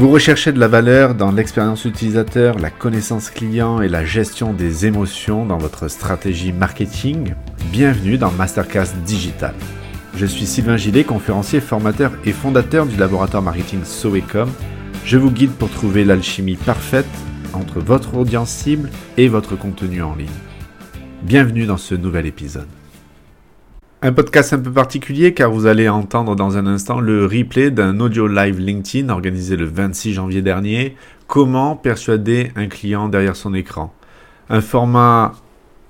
Vous recherchez de la valeur dans l'expérience utilisateur, la connaissance client et la gestion des émotions dans votre stratégie marketing? Bienvenue dans Masterclass Digital. Je suis Sylvain Gillet, conférencier, formateur et fondateur du laboratoire marketing Soecom. Je vous guide pour trouver l'alchimie parfaite entre votre audience cible et votre contenu en ligne. Bienvenue dans ce nouvel épisode. Un podcast un peu particulier car vous allez entendre dans un instant le replay d'un audio live LinkedIn organisé le 26 janvier dernier. Comment persuader un client derrière son écran Un format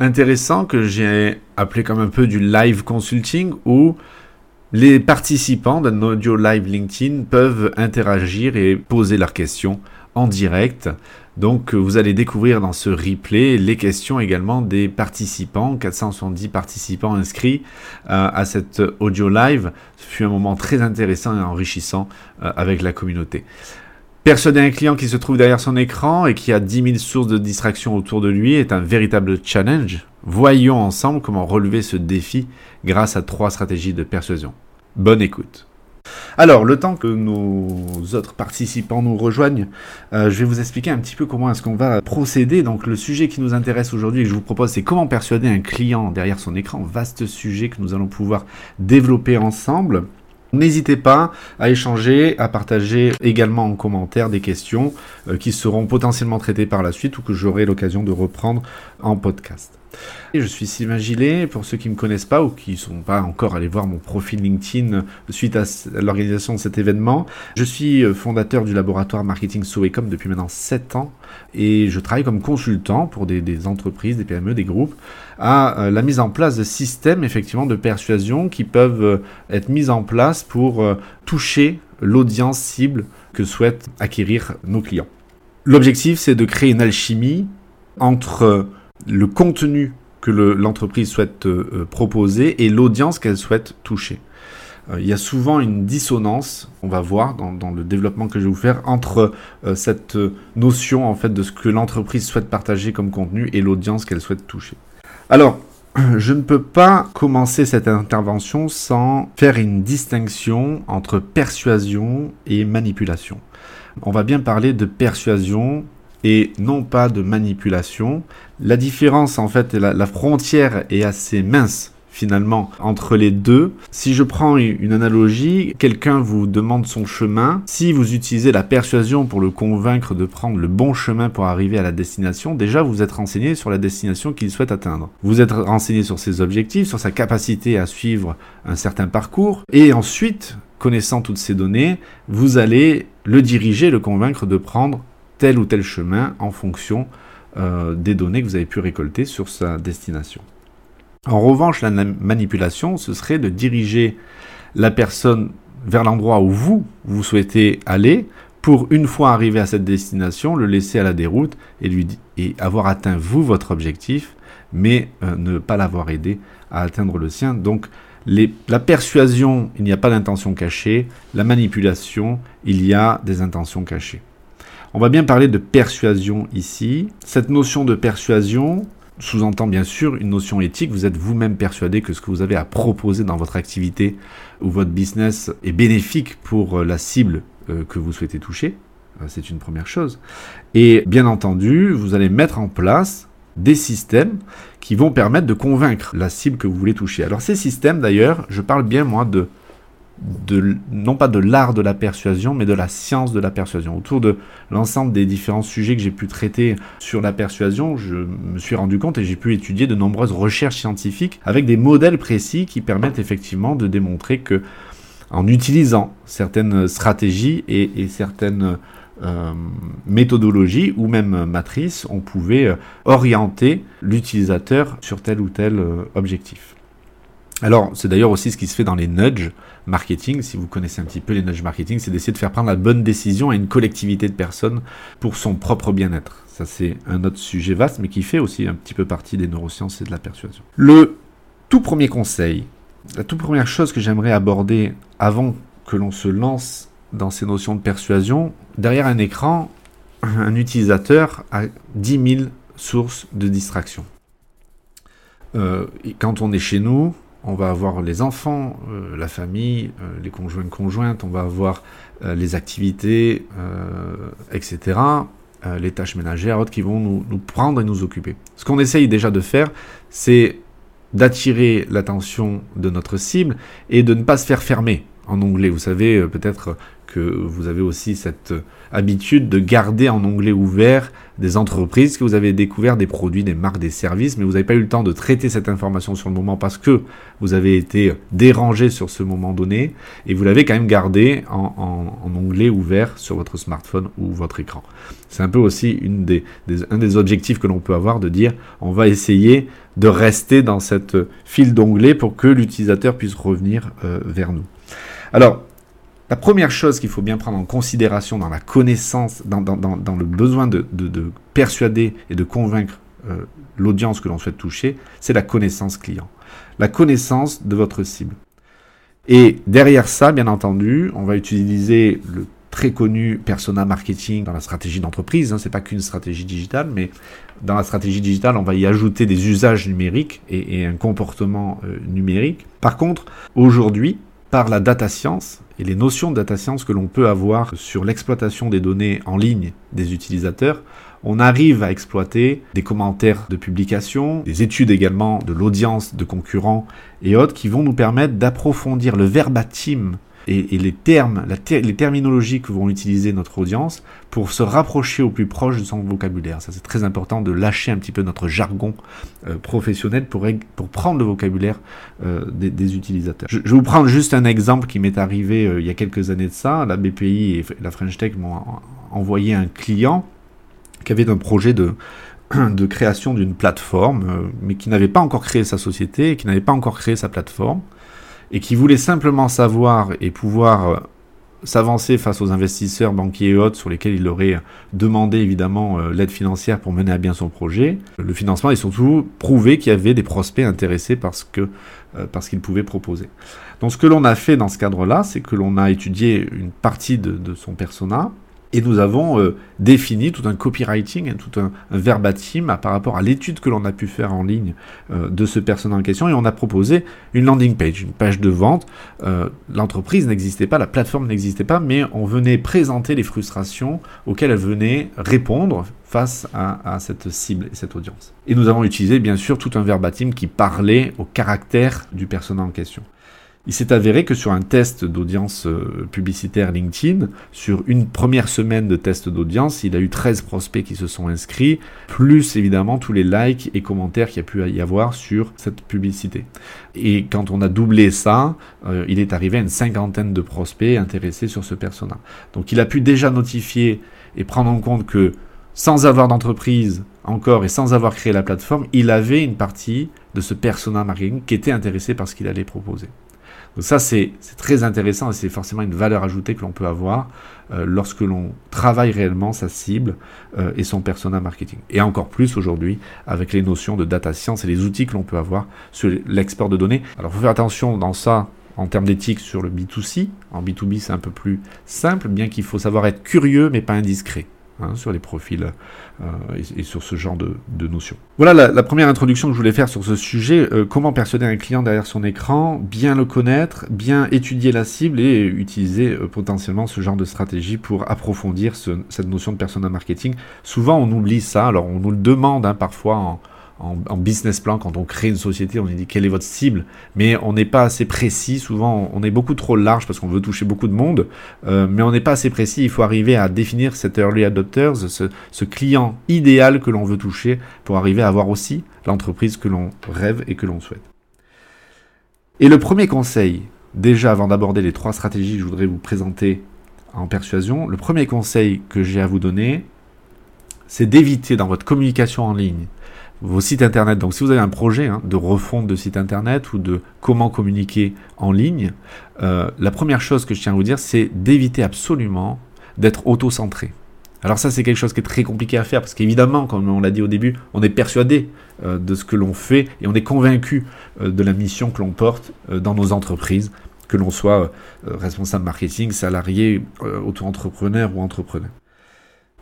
intéressant que j'ai appelé comme un peu du live consulting où les participants d'un audio live LinkedIn peuvent interagir et poser leurs questions en direct donc vous allez découvrir dans ce replay les questions également des participants, 470 participants inscrits euh, à cette audio live. Ce fut un moment très intéressant et enrichissant euh, avec la communauté. Persuader un client qui se trouve derrière son écran et qui a 10 000 sources de distraction autour de lui est un véritable challenge. Voyons ensemble comment relever ce défi grâce à trois stratégies de persuasion. Bonne écoute. Alors, le temps que nos autres participants nous rejoignent, euh, je vais vous expliquer un petit peu comment est-ce qu'on va procéder. Donc, le sujet qui nous intéresse aujourd'hui et que je vous propose, c'est comment persuader un client derrière son écran. Vaste sujet que nous allons pouvoir développer ensemble. N'hésitez pas à échanger, à partager également en commentaire des questions euh, qui seront potentiellement traitées par la suite ou que j'aurai l'occasion de reprendre en podcast. Je suis Sylvain Gillet, pour ceux qui ne me connaissent pas ou qui ne sont pas encore allés voir mon profil LinkedIn suite à l'organisation de cet événement. Je suis euh, fondateur du laboratoire marketing Soecom depuis maintenant 7 ans et je travaille comme consultant pour des, entreprises, des PME, des groupes à euh, la mise en place de systèmes effectivement de persuasion qui peuvent euh, être mis en place pour toucher l'audience cible que souhaitent acquérir nos clients. L'objectif c'est de créer une alchimie entre le contenu que l'entreprise souhaite euh, euh, proposer et l'audience qu'elle souhaite toucher. Euh, il y a souvent une dissonance, on va voir dans, le développement que je vais vous faire, entre cette notion en fait de ce que l'entreprise souhaite partager comme contenu et l'audience qu'elle souhaite toucher. Alors, je ne peux pas commencer cette intervention sans faire une distinction entre persuasion et manipulation. On va bien parler de persuasion et non pas de manipulation. La différence, en fait, la, frontière est assez mince finalement entre les deux. Si je prends une analogie, quelqu'un vous demande son chemin, si vous utilisez la persuasion pour le convaincre de prendre le bon chemin pour arriver à la destination, déjà vous êtes renseigné sur la destination qu'il souhaite atteindre. Vous êtes renseigné sur ses objectifs, sur sa capacité à suivre un certain parcours, et ensuite, connaissant toutes ces données, vous allez le diriger, le convaincre de prendre tel ou tel chemin en fonction euh, des données que vous avez pu récolter sur sa destination. En revanche, la manipulation, ce serait de diriger la personne vers l'endroit où vous, vous souhaitez aller, pour une fois arrivé à cette destination, le laisser à la déroute et, lui, et avoir atteint vous votre objectif, mais euh, ne pas l'avoir aidé à atteindre le sien. Donc la persuasion, il n'y a pas d'intention cachée, la manipulation, il y a des intentions cachées. On va bien parler de persuasion ici. Cette notion de persuasion sous-entend bien sûr une notion éthique. Vous êtes vous-même persuadé que ce que vous avez à proposer dans votre activité ou votre business est bénéfique pour euh, la cible euh, que vous souhaitez toucher. Euh, c'est une première chose. Et bien entendu, vous allez mettre en place des systèmes qui vont permettre de convaincre la cible que vous voulez toucher. Alors ces systèmes d'ailleurs, je parle bien moi de non pas de l'art de la persuasion, mais de la science de la persuasion. Autour de l'ensemble des différents sujets que j'ai pu traiter sur la persuasion, je me suis rendu compte et j'ai pu étudier de nombreuses recherches scientifiques avec des modèles précis qui permettent effectivement de démontrer que en utilisant certaines stratégies et, certaines euh, méthodologies ou même matrices, on pouvait euh, orienter l'utilisateur sur tel ou tel euh, objectif. Alors, c'est d'ailleurs aussi ce qui se fait dans les nudges marketing. Si vous connaissez un petit peu les nudges marketing, c'est d'essayer de faire prendre la bonne décision à une collectivité de personnes pour son propre bien-être. Ça, c'est un autre sujet vaste, mais qui fait aussi un petit peu partie des neurosciences et de la persuasion. Le tout premier conseil, la toute première chose que j'aimerais aborder avant que l'on se lance dans ces notions de persuasion, derrière un écran, un utilisateur a 10 000 sources de distraction. Euh, quand on est chez nous, on va avoir les enfants, euh, la famille, euh, les conjoints conjointes, on va avoir euh, les activités, etc., les tâches ménagères, autres qui vont nous, nous prendre et nous occuper. Ce qu'on essaye déjà de faire, c'est d'attirer l'attention de notre cible et de ne pas se faire fermer en onglet. Vous savez peut-être que vous avez aussi cette habitude de garder en onglet ouvert des entreprises que vous avez découvert des produits, des marques, des services, mais vous n'avez pas eu le temps de traiter cette information sur le moment parce que vous avez été dérangé sur ce moment donné et vous l'avez quand même gardé en, onglet ouvert sur votre smartphone ou votre écran. C'est un peu aussi une des, un des objectifs que l'on peut avoir de dire on va essayer de rester dans cette file d'onglet pour que l'utilisateur puisse revenir euh, vers nous. Alors, la première chose qu'il faut bien prendre en considération dans la connaissance, dans, le besoin de, persuader et de convaincre euh, l'audience que l'on souhaite toucher, c'est la connaissance client. La connaissance de votre cible. Et derrière ça, bien entendu, on va utiliser le très connu persona marketing dans la stratégie d'entreprise. Hein, c'est pas qu'une stratégie digitale, mais dans la stratégie digitale, on va y ajouter des usages numériques et, un comportement euh, numérique. Par contre, aujourd'hui, par la data science et les notions de data science que l'on peut avoir sur l'exploitation des données en ligne des utilisateurs, on arrive à exploiter des commentaires de publication, des études également de l'audience de concurrents et autres qui vont nous permettre d'approfondir le verbatim et, les termes, les terminologies que vont utiliser notre audience pour se rapprocher au plus proche de son vocabulaire. Ça, c'est très important de lâcher un petit peu notre jargon euh, professionnel pour, pour prendre le vocabulaire euh, des, utilisateurs. Je, vais vous prendre juste un exemple qui m'est arrivé euh, il y a quelques années de ça. La BPI et la French Tech m'ont envoyé un client qui avait un projet de, de création d'une plateforme, mais qui n'avait pas encore créé sa société et qui n'avait pas encore créé sa plateforme et qui voulait simplement savoir et pouvoir euh, s'avancer face aux investisseurs, banquiers et autres sur lesquels il aurait demandé évidemment euh, l'aide financière pour mener à bien son projet, le financement et surtout prouver qu'il y avait des prospects intéressés par ce que euh, qu'il pouvait proposer. Donc ce que l'on a fait dans ce cadre-là, c'est que l'on a étudié une partie de, de son persona, et nous avons euh, défini tout un copywriting, tout un, verbatim par rapport à l'étude que l'on a pu faire en ligne euh, de ce personnage en question. Et on a proposé une landing page, une page de vente. Euh, l'entreprise n'existait pas, la plateforme n'existait pas, mais on venait présenter les frustrations auxquelles elle venait répondre face à, cette cible et cette audience. Et nous avons utilisé bien sûr tout un verbatim qui parlait au caractère du personnage en question. Il s'est avéré que sur un test d'audience euh, publicitaire LinkedIn, sur une première semaine de test d'audience, il a eu 13 prospects qui se sont inscrits, plus évidemment tous les likes et commentaires qu'il y a pu y avoir sur cette publicité. Et quand on a doublé ça, euh, il est arrivé à une cinquantaine de prospects intéressés sur ce persona. Donc il a pu déjà notifier et prendre en compte que sans avoir d'entreprise encore et sans avoir créé la plateforme, il avait une partie de ce persona marketing qui était intéressé par ce qu'il allait proposer. Donc ça, c'est très intéressant et c'est forcément une valeur ajoutée que l'on peut avoir euh, lorsque l'on travaille réellement sa cible euh, et son persona marketing. Et encore plus aujourd'hui avec les notions de data science et les outils que l'on peut avoir sur l'export de données. Alors, il faut faire attention dans ça en termes d'éthique sur le B2C. En B2B, c'est un peu plus simple, bien qu'il faut savoir être curieux mais pas indiscret. Hein, sur les profils euh, et, sur ce genre de, notions. Voilà la, première introduction que je voulais faire sur ce sujet. Euh, comment persuader un client derrière son écran, bien le connaître, bien étudier la cible et utiliser euh, potentiellement ce genre de stratégie pour approfondir cette notion de persona marketing. Souvent on oublie ça, alors on nous le demande hein, parfois en, en, business plan, quand on crée une société, on dit quelle est votre cible, mais on n'est pas assez précis. Souvent, on est beaucoup trop large parce qu'on veut toucher beaucoup de monde, euh, mais on n'est pas assez précis. Il faut arriver à définir cet early adopters, ce, client idéal que l'on veut toucher pour arriver à avoir aussi l'entreprise que l'on rêve et que l'on souhaite. Et le premier conseil, déjà avant d'aborder les trois stratégies que je voudrais vous présenter en persuasion, le premier conseil que j'ai à vous donner, c'est d'éviter dans votre communication en ligne vos sites internet. Donc si vous avez un projet hein, de refonte de site internet ou de comment communiquer en ligne, euh, la première chose que je tiens à vous dire, c'est d'éviter absolument d'être auto-centré. Alors ça, c'est quelque chose qui est très compliqué à faire parce qu'évidemment, comme on l'a dit au début, on est persuadé euh, de ce que l'on fait et on est convaincu euh, de la mission que l'on porte dans nos entreprises, que l'on soit responsable marketing, salarié, auto-entrepreneur ou entrepreneur.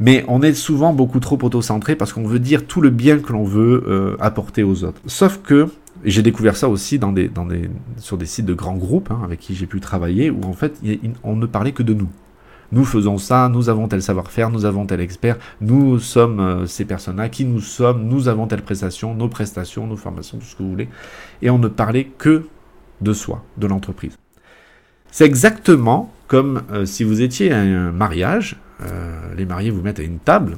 Mais on est souvent beaucoup trop auto-centré parce qu'on veut dire tout le bien que l'on veut euh, apporter aux autres. Sauf que j'ai découvert ça aussi sur des sites de grands groupes hein, avec qui j'ai pu travailler, où en fait on ne parlait que de nous. Nous faisons ça, nous avons tel savoir-faire, nous avons tel expert, nous sommes euh, ces personnes-là, qui nous sommes, nous avons telle prestation, nos prestations, nos formations, tout ce que vous voulez. Et on ne parlait que de soi, de l'entreprise. C'est exactement comme euh, si vous étiez à un mariage, les mariés vous mettent à une table,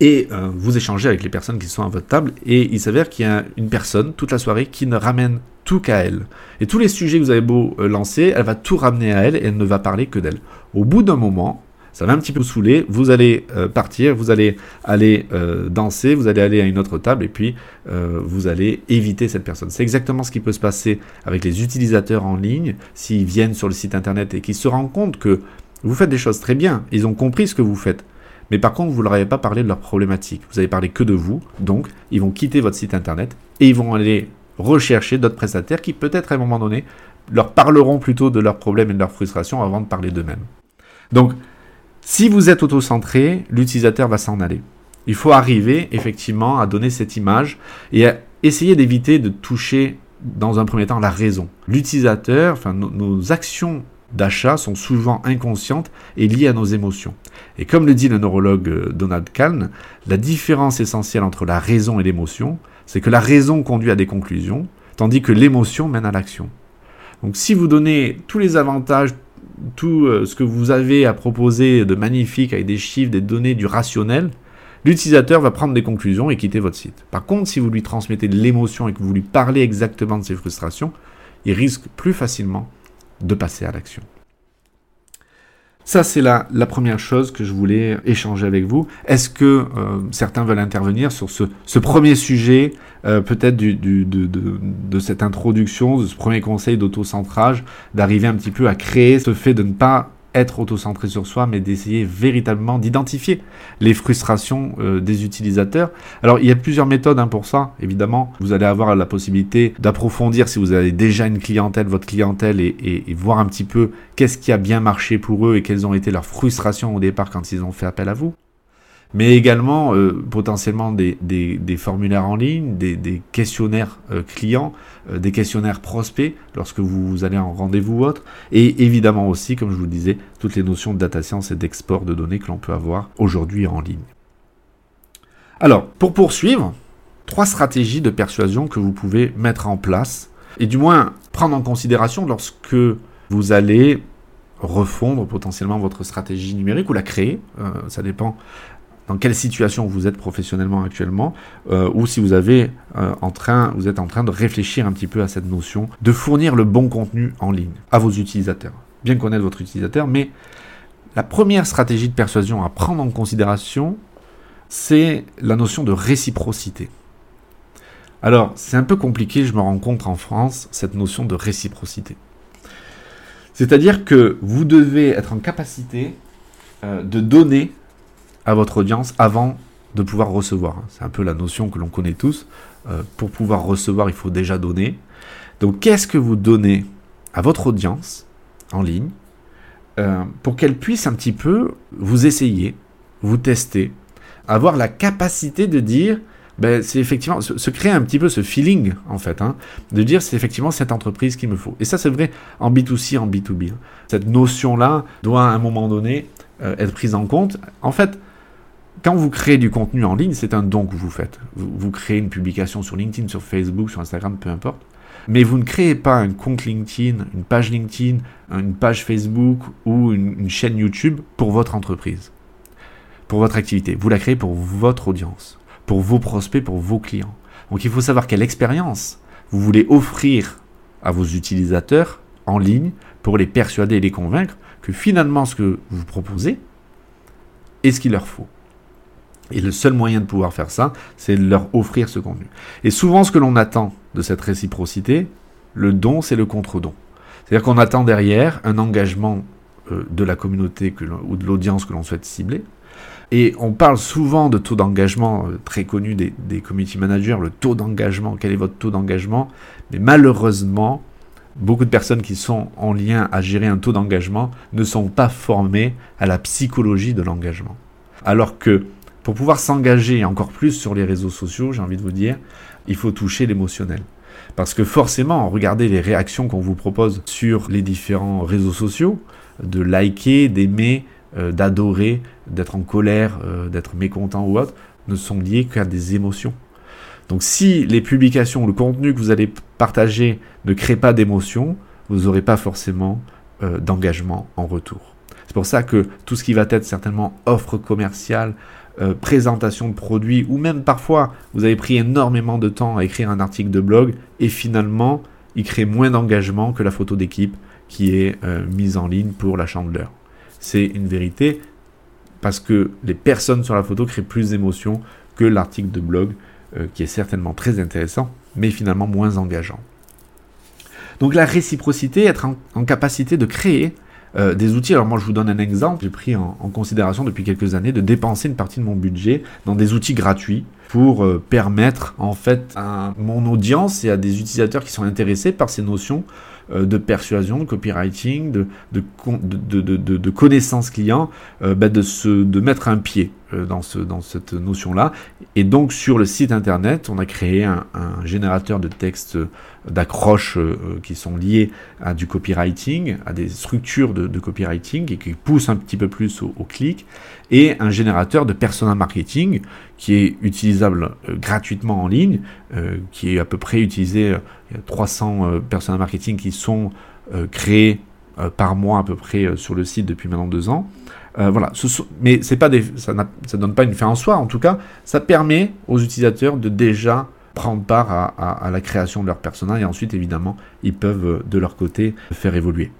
et vous échangez avec les personnes qui sont à votre table, et il s'avère qu'il y a une personne toute la soirée qui ne ramène tout qu'à elle. Et tous les sujets que vous avez beau lancer, elle va tout ramener à elle, et elle ne va parler que d'elle. Au bout d'un moment, ça va un petit peu saouler, vous allez euh, partir, vous allez aller euh, danser, vous allez aller à une autre table et puis euh, vous allez éviter cette personne. C'est exactement ce qui peut se passer avec les utilisateurs en ligne s'ils viennent sur le site internet et qu'ils se rendent compte que vous faites des choses très bien, ils ont compris ce que vous faites. Mais par contre, vous ne leur avez pas parlé de leurs problématiques. Vous avez parlé que de vous, donc ils vont quitter votre site internet et ils vont aller rechercher d'autres prestataires qui peut-être à un moment donné leur parleront plutôt de leurs problèmes et de leurs frustrations avant de parler d'eux-mêmes. Donc, si vous êtes auto-centré, l'utilisateur va s'en aller. Il faut arriver effectivement à donner cette image et à essayer d'éviter de toucher dans un premier temps la raison. L'utilisateur, enfin nos, actions d'achat sont souvent inconscientes et liées à nos émotions. Et comme le dit le neurologue euh, Donald Kahn, la différence essentielle entre la raison et l'émotion, c'est que la raison conduit à des conclusions, tandis que l'émotion mène à l'action. Donc si vous donnez tous les avantages, tout euh, ce que vous avez à proposer de magnifique avec des chiffres, des données, du rationnel, l'utilisateur va prendre des conclusions et quitter votre site. Par contre, si vous lui transmettez de l'émotion et que vous lui parlez exactement de ses frustrations, il risque plus facilement de passer à l'action. Ça, c'est la, la, première chose que je voulais échanger avec vous. Est-ce que euh, certains veulent intervenir sur ce, premier sujet, euh, peut-être de, de, cette introduction, de ce premier conseil d'autocentrage, d'arriver un petit peu à créer ce fait de ne pas être auto-centré sur soi, mais d'essayer véritablement d'identifier les frustrations euh, des utilisateurs. Alors, il y a plusieurs méthodes hein, pour ça, évidemment. Vous allez avoir la possibilité d'approfondir si vous avez déjà une clientèle, votre clientèle, et, et voir un petit peu qu'est-ce qui a bien marché pour eux et quelles ont été leurs frustrations au départ quand ils ont fait appel à vous mais également euh, potentiellement des, formulaires en ligne, des, questionnaires euh, clients, euh, des questionnaires prospects lorsque vous, allez en rendez-vous ou autre, et évidemment aussi, comme je vous le disais, toutes les notions de data science et d'export de données que l'on peut avoir aujourd'hui en ligne. Alors, pour poursuivre, trois stratégies de persuasion que vous pouvez mettre en place, et du moins prendre en considération lorsque vous allez refondre potentiellement votre stratégie numérique ou la créer, ça dépend dans quelle situation vous êtes professionnellement actuellement, euh, ou si vous, avez, euh, en train, vous êtes en train de réfléchir un petit peu à cette notion de fournir le bon contenu en ligne à vos utilisateurs. Bien connaître votre utilisateur, mais la première stratégie de persuasion à prendre en considération, c'est la notion de réciprocité. Alors, c'est un peu compliqué, je me rends compte en France, cette notion de réciprocité. C'est-à-dire que vous devez être en capacité euh, de donner à votre audience avant de pouvoir recevoir. C'est un peu la notion que l'on connaît tous. Euh, pour pouvoir recevoir, il faut déjà donner. Donc qu'est-ce que vous donnez à votre audience en ligne euh, pour qu'elle puisse un petit peu vous essayer, vous tester, avoir la capacité de dire, ben, c'est effectivement se, créer un petit peu ce feeling en fait, hein, de dire c'est effectivement cette entreprise qu'il me faut. Et ça c'est vrai en B2C, en B2B. Hein. Cette notion-là doit à un moment donné euh, être prise en compte. En fait, quand vous créez du contenu en ligne, c'est un don que vous faites. Vous, créez une publication sur LinkedIn, sur Facebook, sur Instagram, peu importe. Mais vous ne créez pas un compte LinkedIn, une page LinkedIn, une page Facebook ou une, chaîne YouTube pour votre entreprise, pour votre activité. Vous la créez pour votre audience, pour vos prospects, pour vos clients. Donc il faut savoir quelle expérience vous voulez offrir à vos utilisateurs en ligne pour les persuader et les convaincre que finalement ce que vous proposez est ce qu'il leur faut. Et le seul moyen de pouvoir faire ça, c'est de leur offrir ce contenu. Et souvent, ce que l'on attend de cette réciprocité, le don, c'est le contre-don. C'est-à-dire qu'on attend derrière un engagement euh, de la communauté ou de l'audience que l'on souhaite cibler. Et on parle souvent de taux d'engagement euh, très connu des, des community managers, le taux d'engagement, quel est votre taux d'engagement. Mais malheureusement, beaucoup de personnes qui sont en lien à gérer un taux d'engagement ne sont pas formées à la psychologie de l'engagement. Alors que pour pouvoir s'engager encore plus sur les réseaux sociaux, j'ai envie de vous dire, il faut toucher l'émotionnel. Parce que forcément, regardez les réactions qu'on vous propose sur les différents réseaux sociaux, de liker, d'aimer, euh, d'adorer, d'être en colère, euh, d'être mécontent ou autre, ne sont liés qu'à des émotions. Donc si les publications, le contenu que vous allez partager ne crée pas d'émotion, vous n'aurez pas forcément euh, d'engagement en retour. C'est pour ça que tout ce qui va être certainement offre commerciale, euh, présentation de produits, ou même parfois vous avez pris énormément de temps à écrire un article de blog et finalement il crée moins d'engagement que la photo d'équipe qui est euh, mise en ligne pour la chandeleur. C'est une vérité parce que les personnes sur la photo créent plus d'émotions que l'article de blog euh, qui est certainement très intéressant mais finalement moins engageant. Donc la réciprocité, être en capacité de créer euh, des outils. Alors moi je vous donne un exemple, j'ai pris en, considération depuis quelques années de dépenser une partie de mon budget dans des outils gratuits pour euh, permettre en fait à mon audience et à des utilisateurs qui sont intéressés par ces notions euh, de persuasion, de copywriting, de, de, de, de connaissance client, bah, de, se, de mettre un pied dans, ce, dans cette notion-là. Et donc sur le site internet, on a créé un, générateur de texte d'accroches euh, euh, qui sont liées à du copywriting, à des structures de, copywriting et qui poussent un petit peu plus au, clic, et un générateur de persona marketing qui est utilisable euh, gratuitement en ligne, qui est à peu près utilisé, il y a 300 persona marketing qui sont créés par mois à peu près sur le site depuis maintenant deux ans. Voilà, ce mais c'est pas ça ne donne pas une fin en soi. En tout cas, ça permet aux utilisateurs de déjà prendre part à, la création de leur personnage et ensuite évidemment ils peuvent euh, de leur côté faire évoluer.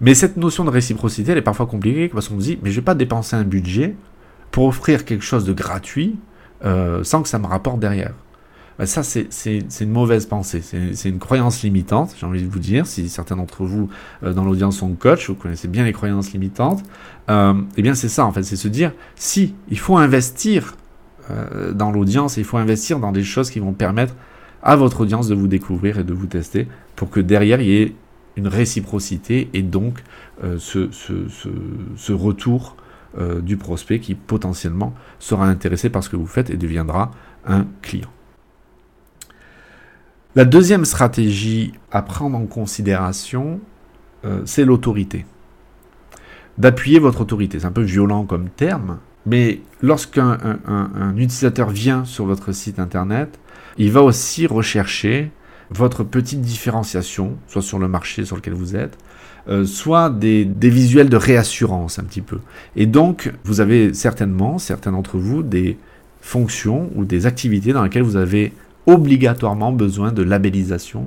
Mais cette notion de réciprocité elle est parfois compliquée parce qu'on se dit mais je vais pas dépenser un budget pour offrir quelque chose de gratuit euh, sans que ça me rapporte derrière. Ben, ça c'est une mauvaise pensée, c'est une croyance limitante, j'ai envie de vous dire, si certains d'entre vous euh, dans l'audience sont coach, vous connaissez bien les croyances limitantes, euh, eh bien c'est ça en fait, c'est se dire si il faut investir euh, dans l'audience il faut investir dans des choses qui vont permettre à votre audience de vous découvrir et de vous tester pour que derrière il y ait une réciprocité et donc euh, ce, retour du prospect qui potentiellement sera intéressé par ce que vous faites et deviendra un client. La deuxième stratégie à prendre en considération, c'est l'autorité. D'appuyer votre autorité. C'est un peu violent comme terme, mais lorsqu'un utilisateur vient sur votre site internet, il va aussi rechercher votre petite différenciation, soit sur le marché sur lequel vous êtes, euh, soit des, visuels de réassurance un petit peu. Et donc, vous avez certainement, certains d'entre vous, des fonctions ou des activités dans lesquelles vous avez obligatoirement besoin de labellisation,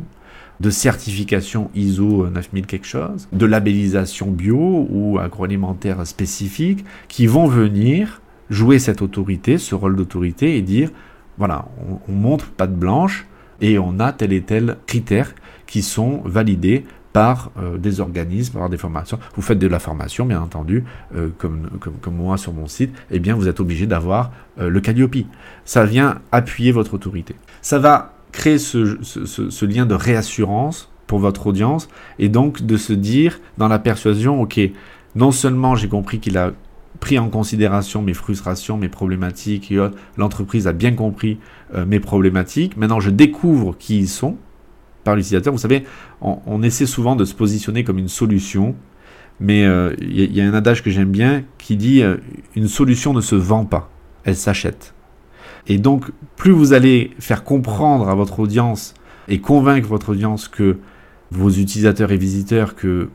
de certification ISO 9000 quelque chose, de labellisation bio ou agroalimentaire spécifique, qui vont venir jouer cette autorité, ce rôle d'autorité et dire, voilà, on, montre pas blanche et on a tel et tel critère qui sont validés par euh, des organismes, par des formations. Vous faites de la formation, bien entendu, euh, comme, comme, moi sur mon site, eh bien vous êtes obligé d'avoir euh, le Calliope. Ça vient appuyer votre autorité. Ça va créer ce, lien de réassurance pour votre audience et donc de se dire dans la persuasion, ok, non seulement j'ai compris qu'il a pris en considération mes frustrations, mes problématiques, l'entreprise a bien compris euh, mes problématiques, maintenant je découvre qui ils sont par l'utilisateur. Vous savez, on, essaie souvent de se positionner comme une solution, mais euh, il y, a un adage que j'aime bien qui dit euh, une solution ne se vend pas, elle s'achète. Et donc, plus vous allez faire comprendre à votre audience et convaincre votre audience que vos utilisateurs et visiteurs que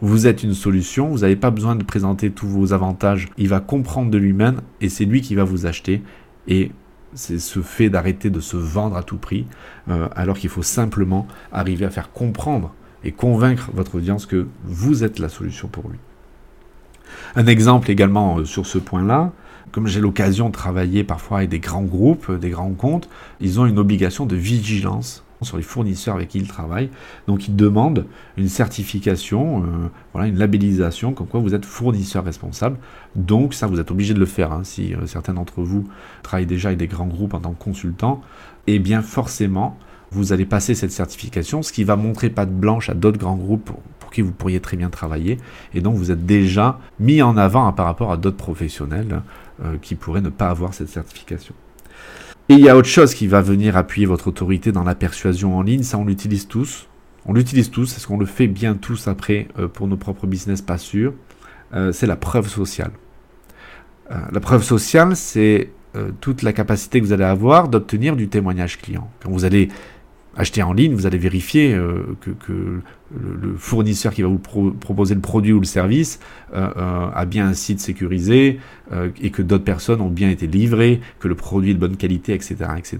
vous êtes une solution, vous n'avez pas besoin de présenter tous vos avantages, il va comprendre de lui-même et c'est lui qui va vous acheter. Et c'est ce fait d'arrêter de se vendre à tout prix, euh, alors qu'il faut simplement arriver à faire comprendre et convaincre votre audience que vous êtes la solution pour lui. Un exemple également euh, sur ce point-là, comme j'ai l'occasion de travailler parfois avec des grands groupes, des grands comptes, ils ont une obligation de vigilance sur les fournisseurs avec qui ils travaillent. Donc ils demandent une certification, euh, voilà, une labellisation comme quoi vous êtes fournisseur responsable. Donc ça, vous êtes obligé de le faire. Hein. Si euh, certains d'entre vous travaillent déjà avec des grands groupes en tant que consultant, eh bien forcément, vous allez passer cette certification, ce qui va montrer pas de blanche à d'autres grands groupes pour, qui vous pourriez très bien travailler. Et donc vous êtes déjà mis en avant hein, par rapport à d'autres professionnels euh, qui pourraient ne pas avoir cette certification. Et il y a autre chose qui va venir appuyer votre autorité dans la persuasion en ligne, ça on l'utilise tous. On l'utilise tous, est-ce qu'on le fait bien tous après euh, pour nos propres business? Pas sûr. Euh, c'est la preuve sociale. Euh, la preuve sociale, c'est toute la capacité que vous allez avoir d'obtenir du témoignage client. Quand vous allez acheter en ligne, vous allez vérifier que, le, fournisseur qui va vous proposer le produit ou le service a bien un site sécurisé et que d'autres personnes ont bien été livrées, que le produit est de bonne qualité, etc. etc.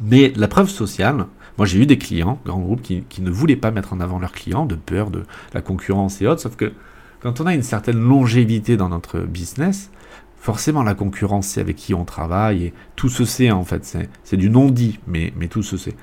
Mais la preuve sociale, moi, j'ai eu des clients, grands groupes, qui, ne voulaient pas mettre en avant leurs clients de peur de la concurrence et autres. Sauf que quand on a une certaine longévité dans notre business, forcément la concurrence, c'est avec qui on travaille et tout se sait en fait. C'est du non-dit, mais, mais tout se sait.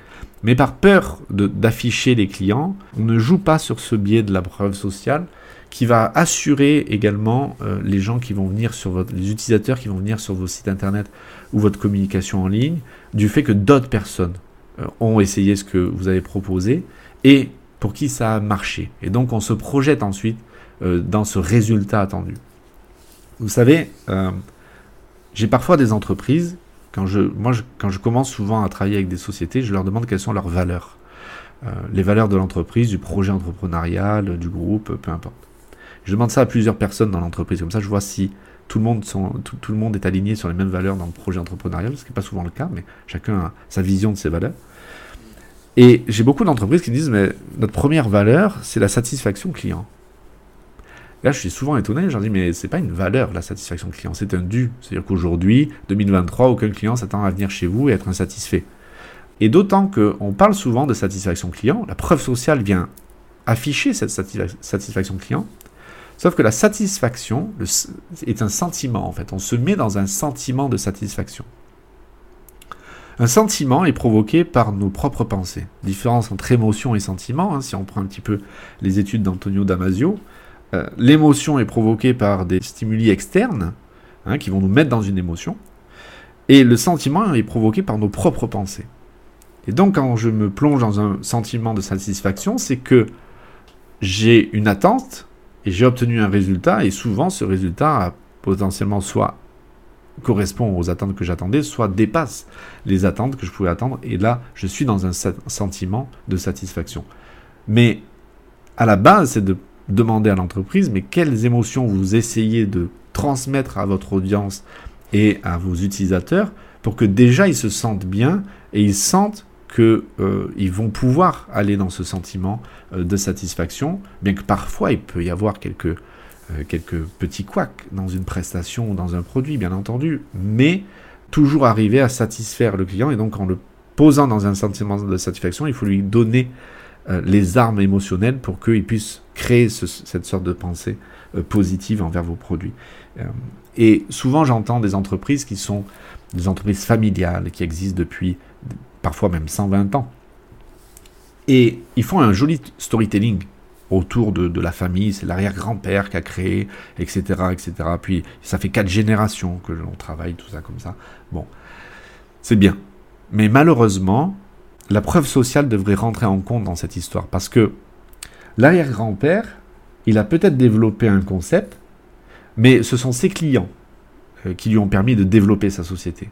Mais par peur d'afficher les clients, on ne joue pas sur ce biais de la preuve sociale qui va assurer également euh, les gens qui vont venir sur votre, les utilisateurs qui vont venir sur vos sites internet ou votre communication en ligne, du fait que d'autres personnes euh, ont essayé ce que vous avez proposé et pour qui ça a marché. Et donc on se projette ensuite euh, dans ce résultat attendu. Vous savez, j'ai parfois des entreprises, quand je, moi quand je commence souvent à travailler avec des sociétés, je leur demande quelles sont leurs valeurs. les valeurs de l'entreprise, du projet entrepreneurial, du groupe, peu importe. Je demande ça à plusieurs personnes dans l'entreprise, comme ça je vois si tout le, monde tout, le monde est aligné sur les mêmes valeurs dans le projet entrepreneurial, ce qui n'est pas souvent le cas, mais chacun a sa vision de ses valeurs. Et j'ai beaucoup d'entreprises qui disent, mais notre première valeur, c'est la satisfaction client. Là, je suis souvent étonné, je leur dis, mais c'est pas une valeur, la satisfaction client, c'est un dû. C'est-à-dire qu'aujourd'hui, 2023, aucun client s'attend à venir chez vous et être insatisfait. Et d'autant qu'on parle souvent de satisfaction client, la preuve sociale vient afficher cette satisfaction client, Sauf que la satisfaction est un sentiment en fait. On se met dans un sentiment de satisfaction. Un sentiment est provoqué par nos propres pensées. Différence entre émotion et sentiment, hein, si on prend un petit peu les études d'Antonio Damasio, euh, l'émotion est provoquée par des stimuli externes hein, qui vont nous mettre dans une émotion, et le sentiment est provoqué par nos propres pensées. Et donc quand je me plonge dans un sentiment de satisfaction, c'est que j'ai une attente et j'ai obtenu un résultat, et souvent ce résultat potentiellement soit correspond aux attentes que j'attendais, soit dépasse les attentes que je pouvais attendre, et là je suis dans un sentiment de satisfaction. Mais à la base, c'est de demander à l'entreprise, mais quelles émotions vous essayez de transmettre à votre audience et à vos utilisateurs pour que déjà ils se sentent bien et ils sentent qu'ils euh, vont pouvoir aller dans ce sentiment euh, de satisfaction, bien que parfois il peut y avoir quelques, euh, quelques petits couacs dans une prestation ou dans un produit, bien entendu, mais toujours arriver à satisfaire le client, et donc en le posant dans un sentiment de satisfaction, il faut lui donner les armes émotionnelles pour qu'il puisse créer cette sorte de pensée positive envers vos produits. et souvent j'entends des entreprises qui sont des entreprises familiales, qui existent depuis parfois même 120 ans. Et ils font un joli storytelling autour de, la famille, c'est l'arrière-grand-père qui a créé, etc., etc. Puis ça fait quatre générations que l'on travaille, tout ça comme ça. Bon, c'est bien. Mais malheureusement, la preuve sociale devrait rentrer en compte dans cette histoire, parce que l'arrière-grand-père, il a peut-être développé un concept, mais ce sont ses clients euh, qui lui ont permis de développer sa société.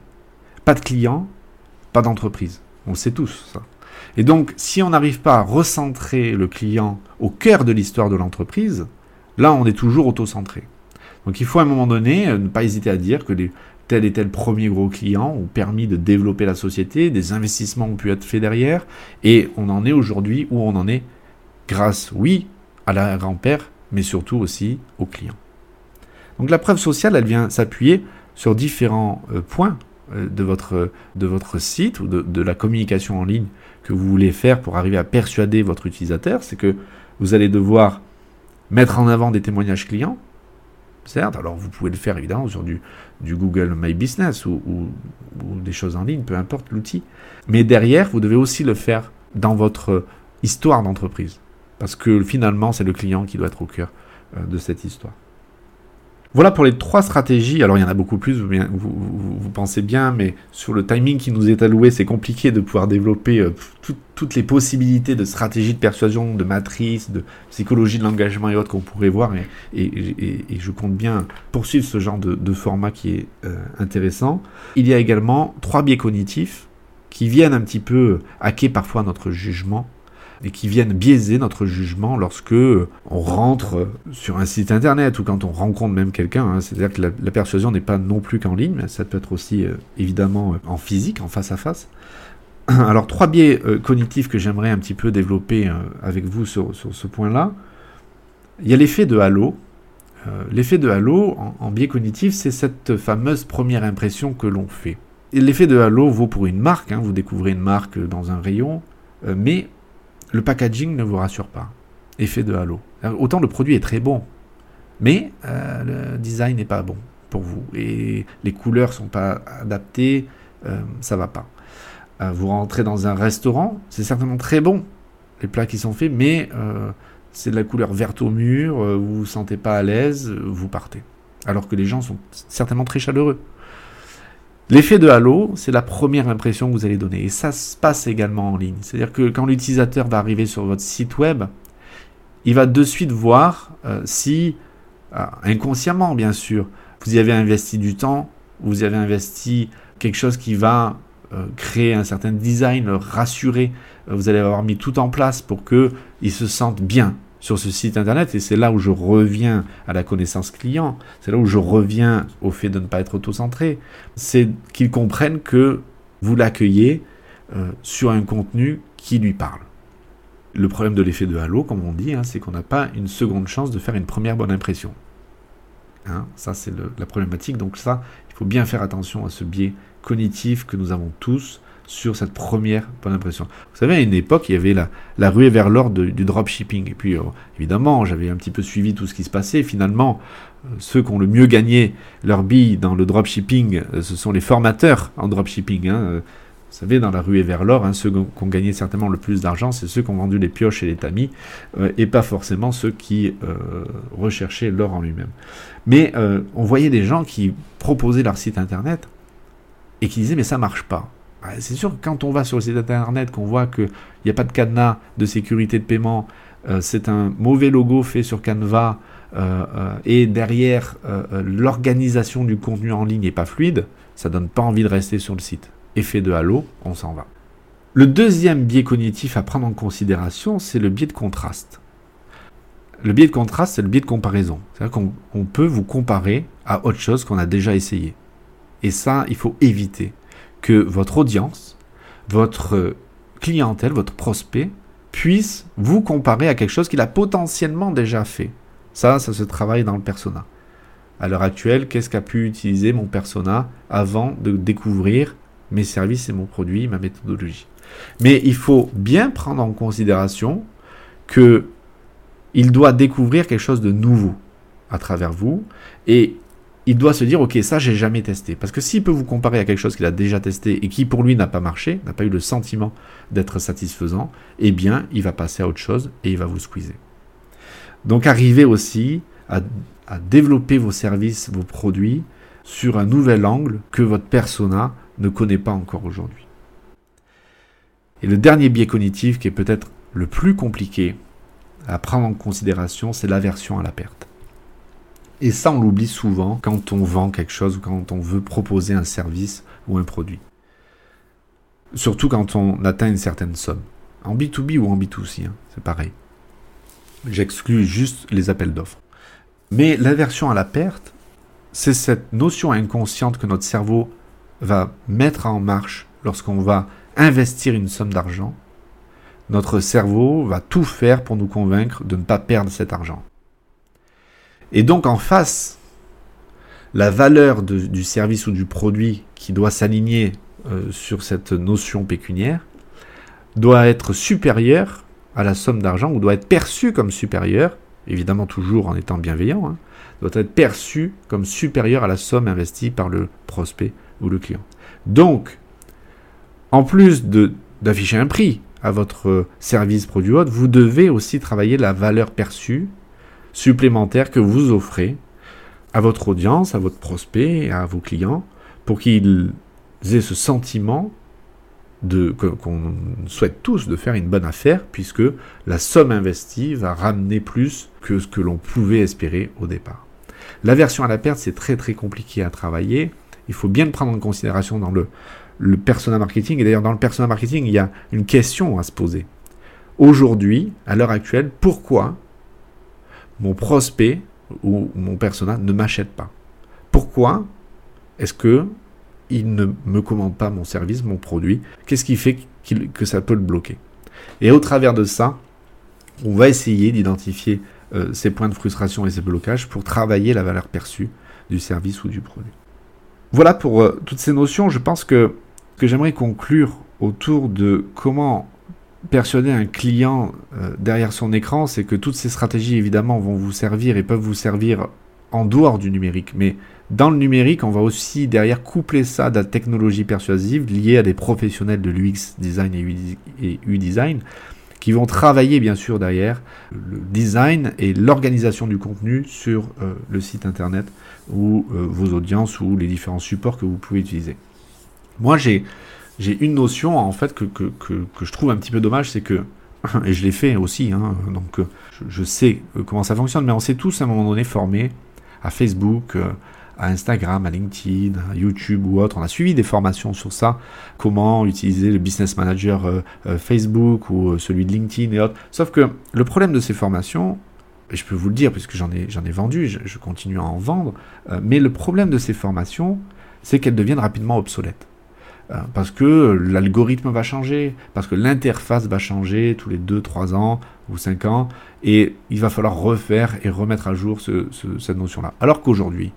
Pas de clients, pas d'entreprise. On le sait tous, ça. Et donc, si on n'arrive pas à recentrer le client au cœur de l'histoire de l'entreprise, là, on est toujours auto-centré. Donc, il faut à un moment donné euh, ne pas hésiter à dire que les, tel et tel premier gros client ont permis de développer la société, des investissements ont pu être faits derrière, et on en est aujourd'hui où on en est grâce, oui, à la grand-père, mais surtout aussi aux clients. Donc la preuve sociale, elle vient s'appuyer sur différents euh, points euh, de votre, de votre site ou de, la communication en ligne que vous voulez faire pour arriver à persuader votre utilisateur, c'est que vous allez devoir mettre en avant des témoignages clients, certes, alors vous pouvez le faire évidemment sur du, du Google My Business ou, ou, des choses en ligne, peu importe l'outil, mais derrière, vous devez aussi le faire dans votre histoire d'entreprise, parce que finalement, c'est le client qui doit être au cœur euh, de cette histoire. Voilà pour les trois stratégies. Alors il y en a beaucoup plus, vous, pensez bien, mais sur le timing qui nous est alloué, c'est compliqué de pouvoir développer euh, toutes les possibilités de stratégie de persuasion, de matrice, de psychologie de l'engagement et autres qu'on pourrait voir. Et, je compte bien poursuivre ce genre de, format qui est euh, intéressant. Il y a également trois biais cognitifs qui viennent un petit peu hacker parfois notre jugement et qui viennent biaiser notre jugement lorsque on rentre sur un site internet ou quand on rencontre même quelqu'un. Hein. C'est-à-dire que la, persuasion n'est pas non plus qu'en ligne, ça peut être aussi euh, évidemment euh, en physique, en face à face. Alors trois biais euh, cognitifs que j'aimerais un petit peu développer avec vous sur, ce point-là. Il y a l'effet de halo. l'effet de halo en, en biais cognitif, c'est cette fameuse première impression que l'on fait. Et l'effet de halo vaut pour une marque. Hein. vous découvrez une marque dans un rayon, mais le packaging ne vous rassure pas. Effet de halo. Autant le produit est très bon, mais euh, le design n'est pas bon pour vous. Et les couleurs sont pas adaptées, euh, ça va pas. Euh, vous rentrez dans un restaurant, c'est certainement très bon, les plats qui sont faits, mais c'est de la couleur verte au mur, vous vous sentez pas à l'aise, vous partez. Alors que les gens sont certainement très chaleureux. L'effet de halo, c'est la première impression que vous allez donner. Et ça se passe également en ligne. C'est-à-dire que quand l'utilisateur va arriver sur votre site web, il va de suite voir euh, si, euh, inconsciemment bien sûr, vous y avez investi du temps, vous y avez investi quelque chose qui va euh, créer un certain design, rassurer. vous allez avoir mis tout en place pour qu'il se sente bien sur ce site internet, et c'est là où je reviens à la connaissance client, c'est là où je reviens au fait de ne pas être auto-centré, c'est qu'ils comprennent que vous l'accueillez euh, sur un contenu qui lui parle. Le problème de l'effet de halo, comme on dit, hein, c'est qu'on n'a pas une seconde chance de faire une première bonne impression. Hein, ça, c'est la problématique. Donc ça, il faut bien faire attention à ce biais cognitif que nous avons tous sur cette première bonne impression. Vous savez, à une époque, il y avait la, la ruée vers l'or du dropshipping. Et puis, euh, évidemment, j'avais un petit peu suivi tout ce qui se passait. Finalement, euh, ceux qui ont le mieux gagné leur bille dans le dropshipping, euh, ce sont les formateurs en dropshipping. Hein. Vous savez, dans la ruée vers l'or, hein, ceux qui ont gagné certainement le plus d'argent, c'est ceux qui ont vendu les pioches et les tamis, et pas forcément ceux qui recherchaient l'or en lui-même. Mais on voyait des gens qui proposaient leur site internet et qui disaient mais ça marche pas. Bah, c'est sûr que quand on va sur le site internet, qu'on voit qu'il n'y a pas de cadenas de sécurité de paiement, euh, c'est un mauvais logo fait sur Canva, euh, euh, et derrière l'organisation du contenu en ligne n'est pas fluide, ça donne pas envie de rester sur le site. Effet de halo, on s'en va. Le deuxième biais cognitif à prendre en considération, c'est le biais de contraste. Le biais de contraste, c'est le biais de comparaison. C'est-à-dire qu'on peut vous comparer à autre chose qu'on a déjà essayé. Et ça, il faut éviter que votre audience, votre clientèle, votre prospect puisse vous comparer à quelque chose qu'il a potentiellement déjà fait. Ça, ça se travaille dans le persona. À l'heure actuelle, qu'est-ce qu'a pu utiliser mon persona avant de découvrir mes services et mon produit, ma méthodologie? Mais il faut bien prendre en considération que il doit découvrir quelque chose de nouveau à travers vous et il doit se dire, ok, ça j'ai jamais testé. Parce que s'il peut vous comparer à quelque chose qu'il a déjà testé et qui pour lui n'a pas marché, n'a pas eu le sentiment d'être satisfaisant, eh bien, il va passer à autre chose et il va vous squeezer. Donc arrivez aussi à, développer vos services, vos produits sur un nouvel angle que votre persona ne connaît pas encore aujourd'hui. Et le dernier biais cognitif qui est peut-être le plus compliqué à prendre en considération, c'est l'aversion à la perte. Et ça, on l'oublie souvent quand on vend quelque chose ou quand on veut proposer un service ou un produit. Surtout quand on atteint une certaine somme. En B2B ou en B2C, hein, c'est pareil. J'exclus juste les appels d'offres. Mais l'aversion à la perte, c'est cette notion inconsciente que notre cerveau va mettre en marche lorsqu'on va investir une somme d'argent. Notre cerveau va tout faire pour nous convaincre de ne pas perdre cet argent. Et donc en face, la valeur du service ou du produit qui doit s'aligner euh, sur cette notion pécuniaire doit être supérieure à la somme d'argent ou doit être perçue comme supérieure, évidemment toujours en étant bienveillant, hein, doit être perçue comme supérieure à la somme investie par le prospect ou le client. Donc, en plus d'afficher un prix à votre service produit autre, vous devez aussi travailler la valeur perçue supplémentaire que vous offrez à votre audience, à votre prospect, à vos clients, pour qu'ils aient ce sentiment qu'on souhaite tous de faire une bonne affaire, puisque la somme investie va ramener plus que ce que l'on pouvait espérer au départ. L'aversion à la perte, c'est très très compliqué à travailler. Il faut bien le prendre en considération dans le, le persona marketing. Et d'ailleurs, dans le persona marketing, il y a une question à se poser. Aujourd'hui, à l'heure actuelle, pourquoi mon prospect ou mon persona ne m'achète pas Pourquoi est-ce que il ne me commande pas mon service, mon produit? Qu'est-ce qui fait que ça peut le bloquer? Et au travers de ça, on va essayer d'identifier euh, ces points de frustration et ces blocages pour travailler la valeur perçue du service ou du produit. Voilà pour euh, toutes ces notions. Je pense que, que j'aimerais conclure autour de comment persuader un client euh, derrière son écran, c'est que toutes ces stratégies évidemment vont vous servir et peuvent vous servir en dehors du numérique. Mais dans le numérique, on va aussi derrière coupler ça de la technologie persuasive liée à des professionnels de l'UX design et U-design qui vont travailler bien sûr derrière le design et l'organisation du contenu sur euh, le site internet ou euh, vos audiences ou les différents supports que vous pouvez utiliser. Moi j'ai j'ai une notion en fait que, que, que, que, je trouve un petit peu dommage, c'est que, et je l'ai fait aussi, hein, donc je, je, sais comment ça fonctionne, mais on s'est tous à un moment donné formés à Facebook, euh, à Instagram, à LinkedIn, à YouTube ou autre. On a suivi des formations sur ça, comment utiliser le business manager euh, euh, Facebook ou celui de LinkedIn et autres. Sauf que le problème de ces formations, et je peux vous le dire puisque j'en ai, j'en ai vendu, je, continue à en vendre, mais le problème de ces formations, c'est qu'elles deviennent rapidement obsolètes. Parce que l'algorithme va changer, parce que l'interface va changer tous les 2, 3 ans ou 5 ans, et il va falloir refaire et remettre à jour ce, ce, cette notion-là. Alors qu'aujourd'hui,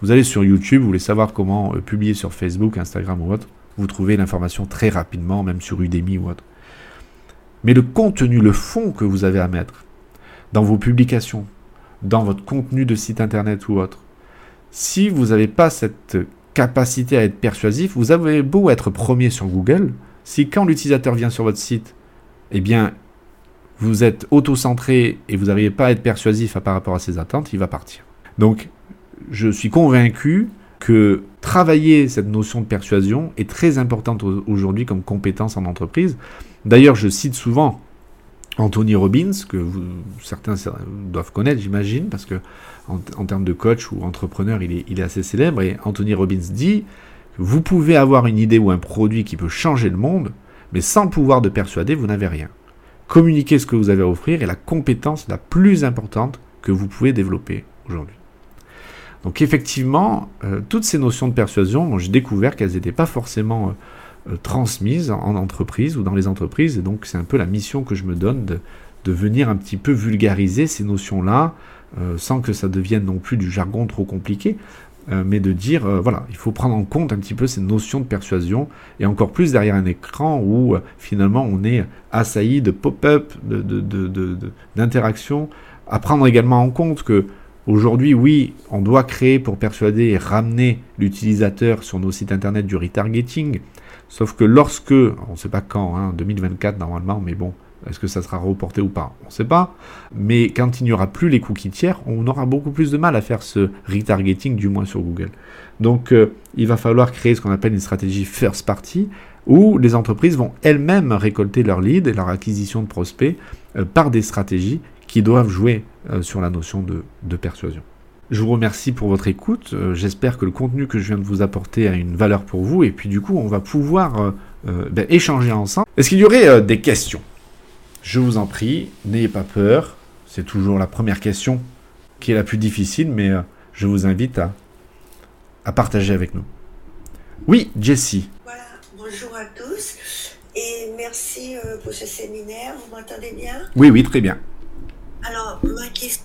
vous allez sur YouTube, vous voulez savoir comment euh, publier sur Facebook, Instagram ou autre, vous trouvez l'information très rapidement, même sur Udemy ou autre. Mais le contenu, le fond que vous avez à mettre dans vos publications, dans votre contenu de site internet ou autre, si vous n'avez pas cette capacité à être persuasif, vous avez beau être premier sur Google, si quand l'utilisateur vient sur votre site, eh bien, vous êtes auto-centré et vous n'arrivez pas à être persuasif par rapport à ses attentes, il va partir. Donc, je suis convaincu que travailler cette notion de persuasion est très importante aujourd'hui comme compétence en entreprise. D'ailleurs, je cite souvent Anthony Robbins, que certains doivent connaître, j'imagine, parce que en, termes de coach ou entrepreneur, il est, il est assez célèbre. Et Anthony Robbins dit Vous pouvez avoir une idée ou un produit qui peut changer le monde, mais sans le pouvoir de persuader, vous n'avez rien. Communiquer ce que vous avez à offrir est la compétence la plus importante que vous pouvez développer aujourd'hui. Donc effectivement, euh, toutes ces notions de persuasion, j'ai découvert qu'elles n'étaient pas forcément euh, euh, transmises en, en, entreprise ou dans les entreprises, et donc c'est un peu la mission que je me donne de, venir un petit peu vulgariser ces notions-là, euh, sans que ça devienne non plus du jargon trop compliqué, euh, mais de dire, voilà, il faut prendre en compte un petit peu ces notions de persuasion, et encore plus derrière un écran où finalement on est assailli de pop-up, d'interaction, de, de, de, à prendre également en compte que Aujourd'hui, oui, on doit créer pour persuader et ramener l'utilisateur sur nos sites internet du retargeting. Sauf que lorsque, on ne sait pas quand, hein, 2024 normalement, mais bon, est-ce que ça sera reporté ou pas? On ne sait pas. Mais quand il n'y aura plus les cookies tiers, on aura beaucoup plus de mal à faire ce retargeting, du moins sur Google. Donc, euh, il va falloir créer ce qu'on appelle une stratégie first party, où les entreprises vont elles-mêmes récolter leurs leads et leur acquisition de prospects euh, par des stratégies qui doivent jouer euh, sur la notion de, persuasion. Je vous remercie pour votre écoute. Euh, J'espère que le contenu que je viens de vous apporter a une valeur pour vous. Et puis du coup, on va pouvoir euh, euh ben, échanger ensemble. Est-ce qu'il y aurait euh, des questions? Je vous en prie, n'ayez pas peur. C'est toujours la première question qui est la plus difficile, mais euh, je vous invite à, à partager avec nous. Oui, Jessie. Voilà, bonjour à tous et merci pour ce séminaire. Vous m'entendez bien? Oui, oui, très bien. Alors, ma question,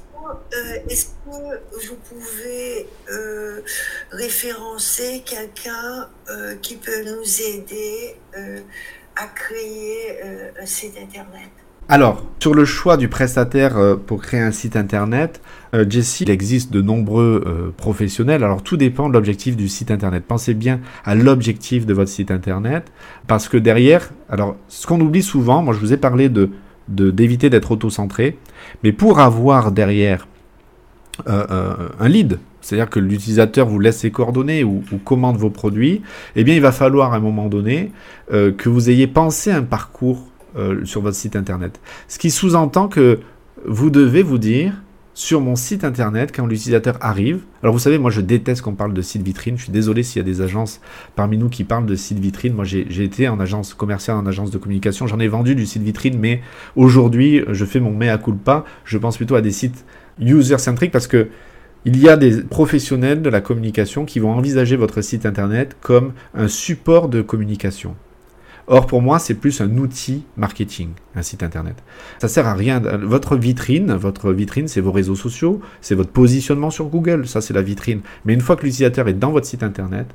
est-ce que vous pouvez euh, référencer quelqu'un euh, qui peut nous aider euh, à créer un site internet? Alors, sur le choix du prestataire pour créer un site internet, Jesse, il existe de nombreux professionnels. Alors, tout dépend de l'objectif du site internet. Pensez bien à l'objectif de votre site internet, parce que derrière, alors, ce qu'on oublie souvent, moi je vous ai parlé de d'éviter d'être auto-centré. Mais pour avoir derrière un lead, c'est-à-dire que l'utilisateur vous laisse ses coordonnées ou, commande vos produits, eh bien il va falloir à un moment donné que vous ayez pensé un parcours sur votre site internet. Ce qui sous-entend que vous devez vous dire, sur mon site internet quand l'utilisateur arrive. Alors vous savez, moi je déteste qu'on parle de site vitrine. Je suis désolé s'il y a des agences parmi nous qui parlent de site vitrine. Moi j'ai été en agence commerciale, en agence de communication. J'en ai vendu du site vitrine, mais aujourd'hui je fais mon mea culpa. Je pense plutôt à des sites user-centric parce que il y a des professionnels de la communication qui vont envisager votre site internet comme un support de communication. Or, pour moi, c'est plus un outil marketing, un site internet. Ça sert à rien. Votre vitrine, votre vitrine, c'est vos réseaux sociaux, c'est votre positionnement sur Google. Ça, c'est la vitrine. Mais une fois que l'utilisateur est dans votre site internet,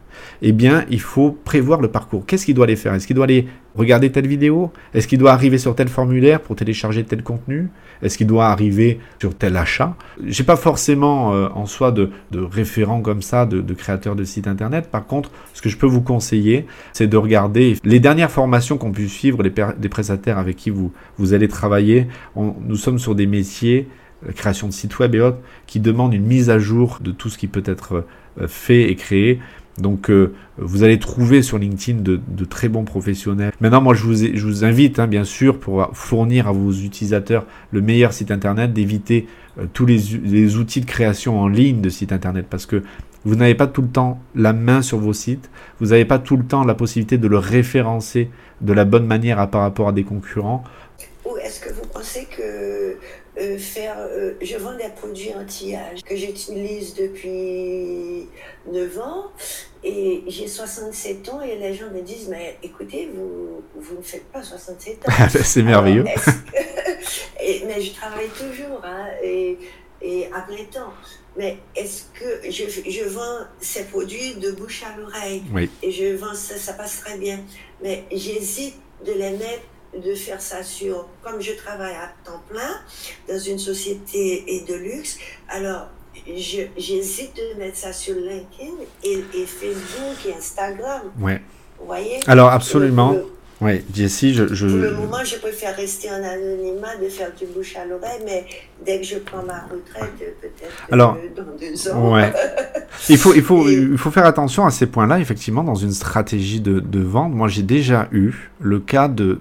eh bien, il faut prévoir le parcours. Qu'est-ce qu'il doit aller faire? Est-ce qu'il doit aller regarder telle vidéo? Est-ce qu'il doit arriver sur tel formulaire pour télécharger tel contenu? Est-ce qu'il doit arriver sur tel achat? J'ai pas forcément euh, en soi de, référents comme ça, de, de créateurs de sites internet. Par contre, ce que je peux vous conseiller, c'est de regarder les dernières formations qu'on puisse suivre, les, des prestataires avec qui vous, vous allez travailler. nous sommes sur des métiers euh, création de sites web et autres, qui demandent une mise à jour de tout ce qui peut être euh, fait et créé. Donc euh, vous allez trouver sur LinkedIn de, très bons professionnels. Maintenant, moi je vous, invite hein, bien sûr pour fournir à vos utilisateurs le meilleur site internet, d'éviter tous les, les, outils de création en ligne de sites internet parce que vous n'avez pas tout le temps la main sur vos sites, vous n'avez pas tout le temps la possibilité de le référencer de la bonne manière à, par rapport à des concurrents. Ou est-ce que vous pensez que euh, faire. Euh, je vends des produits anti-âge que j'utilise depuis 9 ans et j'ai 67 ans et les gens me disent Mais écoutez, vous, vous ne faites pas 67 ans. C'est merveilleux. mais je travaille toujours hein, et, et à plein temps. Mais est-ce que je, je, vends ces produits de bouche à l'oreille oui. et je vends ça, ça passe très bien. Mais j'hésite de les mettre de faire ça sur, comme je travaille à temps plein dans une société et de luxe, alors j'hésite de mettre ça sur LinkedIn et, Facebook et Instagram. Ouais. Vous voyez? Alors absolument. Oui, Jessie, je, je... Pour le moment, je préfère rester en anonymat, de faire du bouche à l'oreille, mais dès que je prends ma retraite, peut-être Alors, dans deux ans. Ouais. il, faut, il, faut, il faut faire attention à ces points-là, effectivement, dans une stratégie de, de vente. Moi, j'ai déjà eu le cas de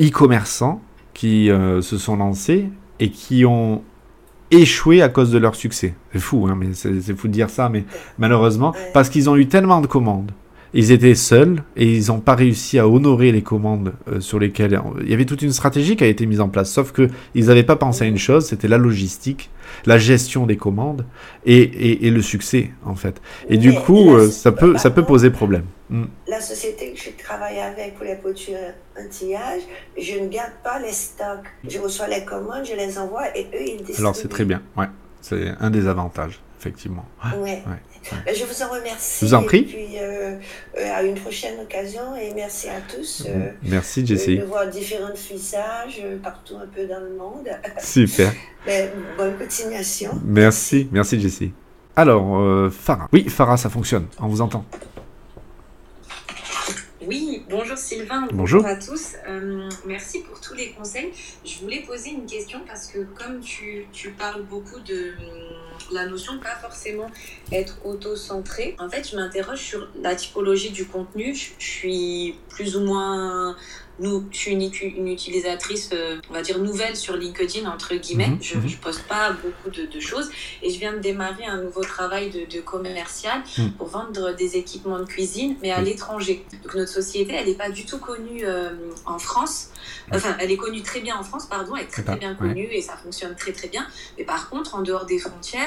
e-commerçants qui euh, se sont lancés et qui ont échoué à cause de leur succès. C'est fou, hein, mais c'est fou de dire ça, mais malheureusement, parce qu'ils ont eu tellement de commandes ils étaient seuls et ils n'ont pas réussi à honorer les commandes euh, sur lesquelles il y avait toute une stratégie qui a été mise en place. Sauf que ils n'avaient pas pensé à une chose, c'était la logistique, la gestion des commandes et, et, le succès en fait. Et du coup, euh, ça peut ça peut poser problème. Hmm. La société que je travaille avec pour les produits anti-âge, je ne garde pas les stocks. Je reçois les commandes, je les envoie et eux ils distribuent. Alors c'est très bien, ouais, c'est un des avantages effectivement. Ouais. Ben, je vous en remercie. Je vous en prie. Et puis euh, euh, à une prochaine occasion et merci à tous. Euh, merci Jessie. de voir différents visages partout un peu dans le monde. Super. Ben, bonne continuation. Merci, merci Jessie. Alors, Farah. Oui, Farah, ça fonctionne. On vous entend. Oui, bonjour Sylvain, bonjour, à tous. Euh, merci pour tous les conseils. Je voulais poser une question parce que comme tu, tu parles beaucoup de la notion de pas forcément être auto-centré, en fait je m'interroge sur la typologie du contenu. Je, je suis plus ou moins nous, je suis une, utilisatrice, euh, on va dire, nouvelle sur LinkedIn, entre guillemets. Mhm, je ne mhm. poste pas beaucoup de, choses. Et je viens de démarrer un nouveau travail de, commercial mhm. pour vendre des équipements de cuisine, mais à l'étranger. Donc notre société, elle n'est pas du tout connue euh, en France. Enfin, elle est connue très bien en France, pardon, elle est très, très bien connue et ça fonctionne très très bien. Mais par contre, en dehors des frontières,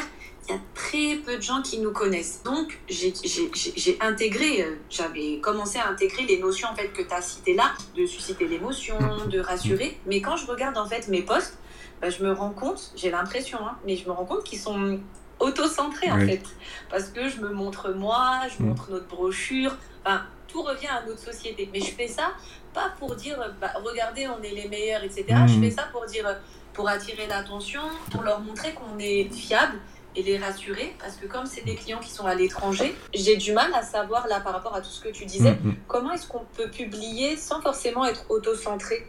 il y a très peu de gens qui nous connaissent. Donc, j'ai intégré, euh, j'avais commencé à intégrer les notions en fait que tu as citées là, de susciter l'émotion, de rassurer. Mais quand je regarde en fait mes posts, bah, je me rends compte, j'ai l'impression, hein, mais je me rends compte qu'ils sont auto-centrés en fait. Parce que je me montre moi, je mm. montre notre brochure, enfin, tout revient à notre société. Mais je fais ça pas pour dire, bah, regardez, on est les meilleurs, etc. Je mm. fais ça pour dire, pour attirer l'attention, pour leur montrer qu'on est fiable et les rassurer parce que comme c'est des clients qui sont à l'étranger, j'ai du mal à savoir là par rapport à tout ce que tu disais, mm, mm. comment est-ce qu'on peut publier sans forcément être auto-centré?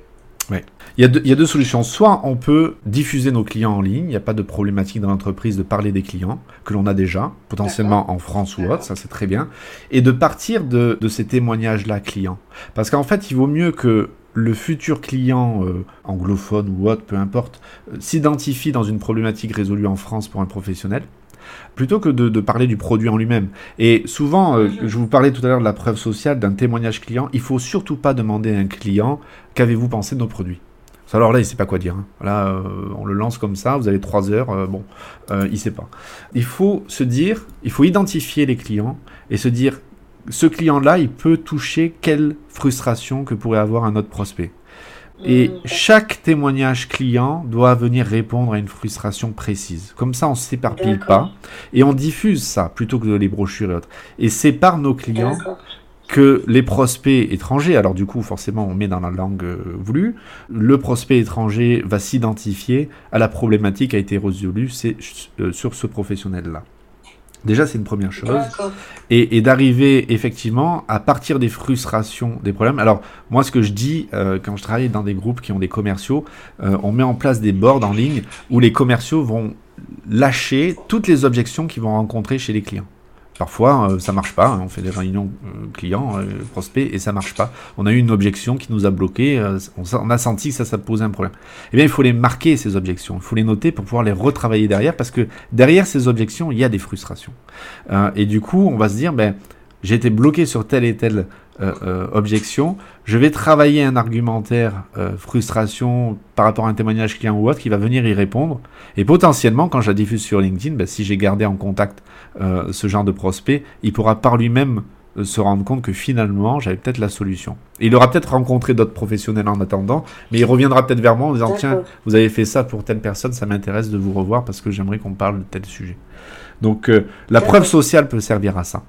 Ouais. Il, y a deux, il y a deux solutions. Soit on peut diffuser nos clients en ligne, il n'y a pas de problématique dans l'entreprise de parler des clients que l'on a déjà, potentiellement en France ou autre, ça c'est très bien, et de partir de, de ces témoignages-là clients. Parce qu'en fait, il vaut mieux que le futur client euh, anglophone ou autre, peu importe, euh, s'identifie dans une problématique résolue en France pour un professionnel, plutôt que de, de parler du produit en lui-même. Et souvent, euh, je vous parlais tout à l'heure de la preuve sociale, d'un témoignage client, il faut surtout pas demander à un client qu'avez-vous pensé de nos produits. Alors là, il sait pas quoi dire. Hein. Là, euh, on le lance comme ça, vous avez trois heures, euh, bon, euh, il sait pas. Il faut se dire, il faut identifier les clients et se dire, ce client-là, il peut toucher quelle frustration que pourrait avoir un autre prospect. Et Mm. chaque témoignage client doit venir répondre à une frustration précise. Comme ça, on s'éparpille D'accord. pas et on diffuse ça plutôt que les brochures et autres. Et c'est par nos clients que les prospects étrangers, alors du coup forcément on met dans la langue euh, voulue, le prospect étranger va s'identifier à la problématique qui a été résolue euh, sur ce professionnel-là. Déjà c'est une première chose et d'arriver effectivement à partir des frustrations, des problèmes. Alors moi ce que je dis euh, quand je travaille dans des groupes qui ont des commerciaux, euh, on met en place des boards en ligne où les commerciaux vont lâcher toutes les objections qu'ils vont rencontrer chez les clients. Parfois euh, ça marche pas, hein, on fait des réunions euh, clients, euh, prospects et ça marche pas. On a eu une objection qui nous a bloqué, euh, on, on a senti que ça, ça posait un problème. Eh bien il faut les marquer ces objections, il faut les noter pour pouvoir les retravailler derrière parce que derrière ces objections il y a des frustrations. Euh, et du coup, on va se dire, ben, j'ai été bloqué sur telle et telle euh, objection. Je vais travailler un argumentaire frustration par rapport à un témoignage client ou autre qui va venir y répondre. Et potentiellement, quand je la diffuse sur LinkedIn, ben, si j'ai gardé en contact euh, ce genre de prospect, il pourra par lui-même euh, se rendre compte que finalement, j'avais peut-être la solution. Et il aura peut-être rencontré d'autres professionnels en attendant, mais il reviendra peut-être vers moi en disant, tiens, vous avez fait ça pour telle personne, ça m'intéresse de vous revoir parce que j'aimerais qu'on parle de tel sujet. Donc euh, la preuve sociale peut servir à ça.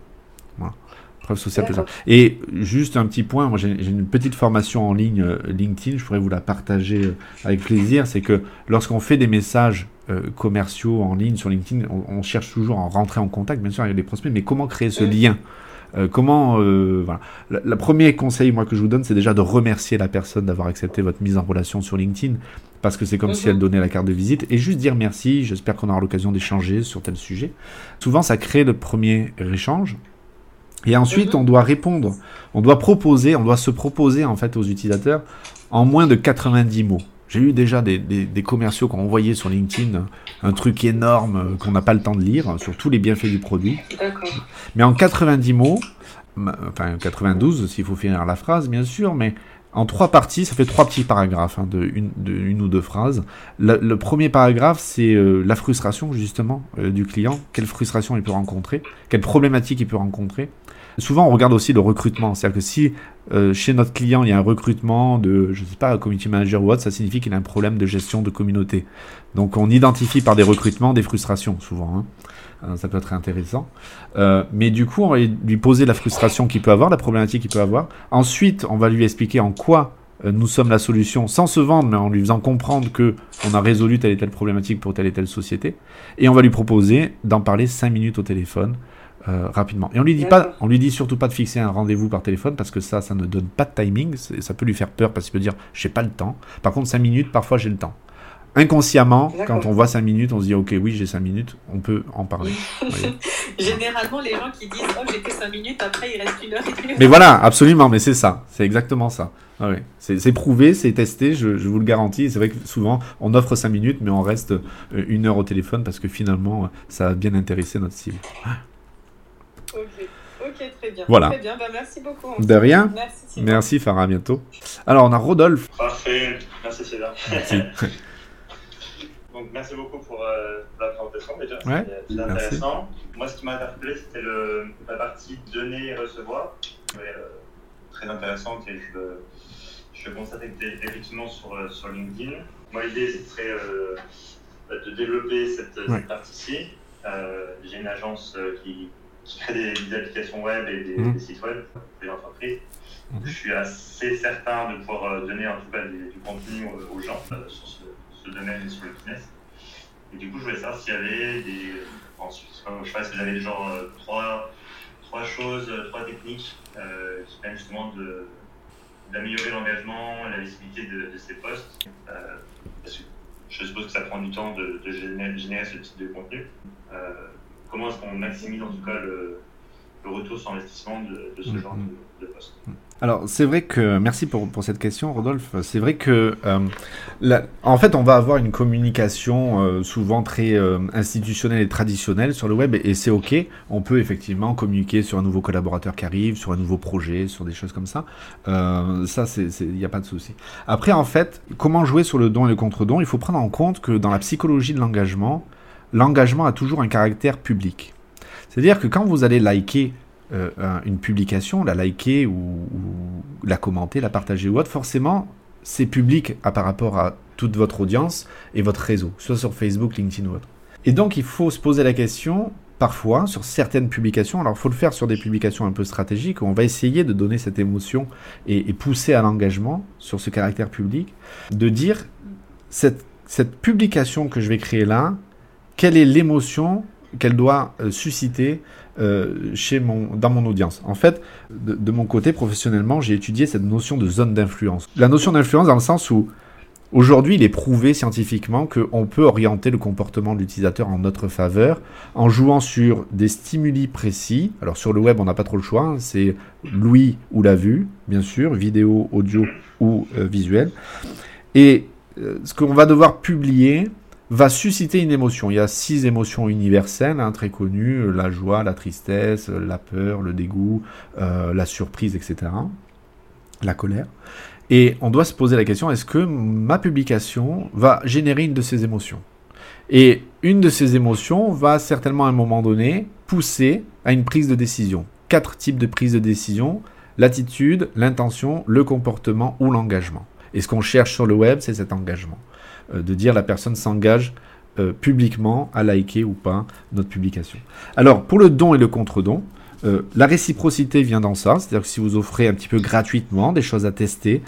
Voilà. Preuve sociale peut D'accord. servir. Et juste un petit point, moi j'ai j'ai une petite formation en ligne euh, LinkedIn, je pourrais vous la partager euh, avec plaisir, c'est que lorsqu'on fait des messages euh, commerciaux en ligne sur LinkedIn, on, on cherche toujours à rentrer en contact, bien sûr avec les prospects, mais comment créer ce Mm. lien? Euh, comment euh, voilà. Le, le premier conseil moi que je vous donne, c'est déjà de remercier la personne d'avoir accepté votre mise en relation sur LinkedIn, parce que c'est comme si Mhm. elle donnait la carte de visite, et juste dire merci. J'espère qu'on aura l'occasion d'échanger sur tel sujet. Souvent, ça crée le premier échange. Et ensuite, Mhm. on doit répondre, on doit proposer, on doit se proposer en fait aux utilisateurs en moins de 90 mots. J'ai eu déjà des, des- des commerciaux qui ont envoyé sur LinkedIn un truc énorme euh, qu'on n'a pas le temps de lire sur tous les bienfaits du produit. Mais en 90 mots, enfin 92 s'il faut finir la phrase bien sûr, mais en trois parties, ça fait trois petits paragraphes hein, de, une, de une ou deux phrases. Le, le premier paragraphe, c'est euh, la frustration justement euh, du client, quelle frustration il peut rencontrer, quelle problématique il peut rencontrer? Souvent, on regarde aussi le recrutement, c'est-à-dire que si euh, chez notre client il y a un recrutement de, je sais pas, community manager ou autre, ça signifie qu'il a un problème de gestion de communauté. Donc, on identifie par des recrutements des frustrations souvent. hein. Euh, ça peut être intéressant. Euh, mais du coup, on va lui poser la frustration qu'il peut avoir, la problématique qu'il peut avoir. Ensuite, on va lui expliquer en quoi nous sommes la solution, sans se vendre, mais en lui faisant comprendre que on a résolu telle et telle problématique pour telle et telle société. Et on va lui proposer d'en parler 5 minutes au téléphone. Euh, rapidement. Et on lui dit pas, on lui dit surtout pas de fixer un rendez-vous par téléphone parce que ça, ça ne donne pas de timing. Ça peut lui faire peur parce qu'il peut dire j'ai pas le temps. Par contre, 5 minutes, parfois j'ai le temps. Inconsciemment, quand on voit 5 minutes, on se dit ok, oui, j'ai 5 minutes, on peut en parler. Généralement, les gens qui disent Oh, j'ai que 5 minutes, après il reste une heure et demie. Mais voilà, absolument, mais c'est ça, c'est exactement ça. Ah. C'est prouvé, c'est testé, je, je vous le garantis. C'est vrai que souvent, on offre 5 minutes, mais on reste euh, une heure au téléphone parce que finalement, ça a bien intéressé notre cible. Ok, très bien. Voilà. Très bien, bah, merci beaucoup. De rien. Merci. Farah, à bientôt. Alors, on a Rodolphe. Parfait, merci Sylvain. Merci. Donc merci beaucoup pour euh, la présentation déjà, Ouais, c'est intéressant. Moi ce qui m'a interpellé c'était la partie donner et recevoir, Ouais, euh, très intéressante et je, je constate que- effectivement sur, euh, sur LinkedIn. Moi l'idée ce serait euh, de développer cette, cette partie-ci. Euh, J'ai une agence euh, qui, qui crée des, des applications web et des, Mhm. des sites web pour les entreprises. Mhm. Je suis assez certain de pouvoir euh, donner en tout cas du, du contenu aux, gens euh, sur ce, ce domaine et sur le business. Et du coup, je voulais savoir s'il y avait des. Ensuite, euh, je sais pas si j'avais genre euh, trois, trois choses, trois techniques euh, qui permettent justement de, d'améliorer l'engagement, la visibilité de, de ces posts. parce que je suppose que ça prend du temps de, de générer, ce type de contenu. Comment est-ce qu'on maximise en tout cas le, le retour sur investissement de, de ce mm, genre de, de poste alors c'est vrai que merci pour, pour cette question Rodolphe. C'est vrai que euh, en fait on va avoir une communication euh, souvent très euh, institutionnelle et traditionnelle sur le web et, c'est ok. On peut effectivement communiquer sur un nouveau collaborateur qui arrive, sur un nouveau projet, sur des choses comme ça. ça c'est il n'y a pas de souci. Après en fait comment jouer sur le don et le contre-don? Il faut prendre en compte que dans la psychologie de l'engagement, l'engagement a toujours un caractère public. C'est-à-dire que quand vous allez liker euh, une publication, la liker ou, la commenter, la partager ou autre, forcément, c'est public à, par rapport à toute votre audience et votre réseau, soit sur Facebook, LinkedIn ou autre. Et donc, il faut se poser la question, parfois, sur certaines publications, alors il faut le faire sur des publications un peu stratégiques, où on va essayer de donner cette émotion et, pousser à l'engagement sur ce caractère public, de dire, cette, cette publication que je vais créer là, quelle est l'émotion qu'elle doit euh, susciter euh, chez mon, dans mon audience. En fait, de, mon côté, professionnellement, j'ai étudié cette notion de zone d'influence. La notion d'influence dans le sens où Aujourd'hui, il est prouvé scientifiquement qu'on peut orienter le comportement de l'utilisateur en notre faveur en jouant sur des stimuli précis. Alors sur le web, on n'a pas trop le choix, hein. c'est l'ouïe ou la vue, bien sûr, vidéo, audio ou euh, visuel. Et ce qu'on va devoir publier, va susciter une émotion. Il y a six émotions universelles, hein, très connues, la joie, la tristesse, la peur, le dégoût, euh, la surprise, etc. La colère. Et on doit se poser la question, est-ce que ma publication va générer une de ces émotions? Et une de ces émotions va certainement à un moment donné pousser à une prise de décision. Quatre types de prise de décision, l'attitude, l'intention, le comportement ou l'engagement. Et ce qu'on cherche sur le web, c'est cet engagement. Euh, de dire la personne s'engage euh, publiquement à liker ou pas notre publication. Alors, pour le don et le contre-don, euh, la réciprocité vient dans ça, c'est-à-dire que si vous offrez un petit peu gratuitement des choses à tester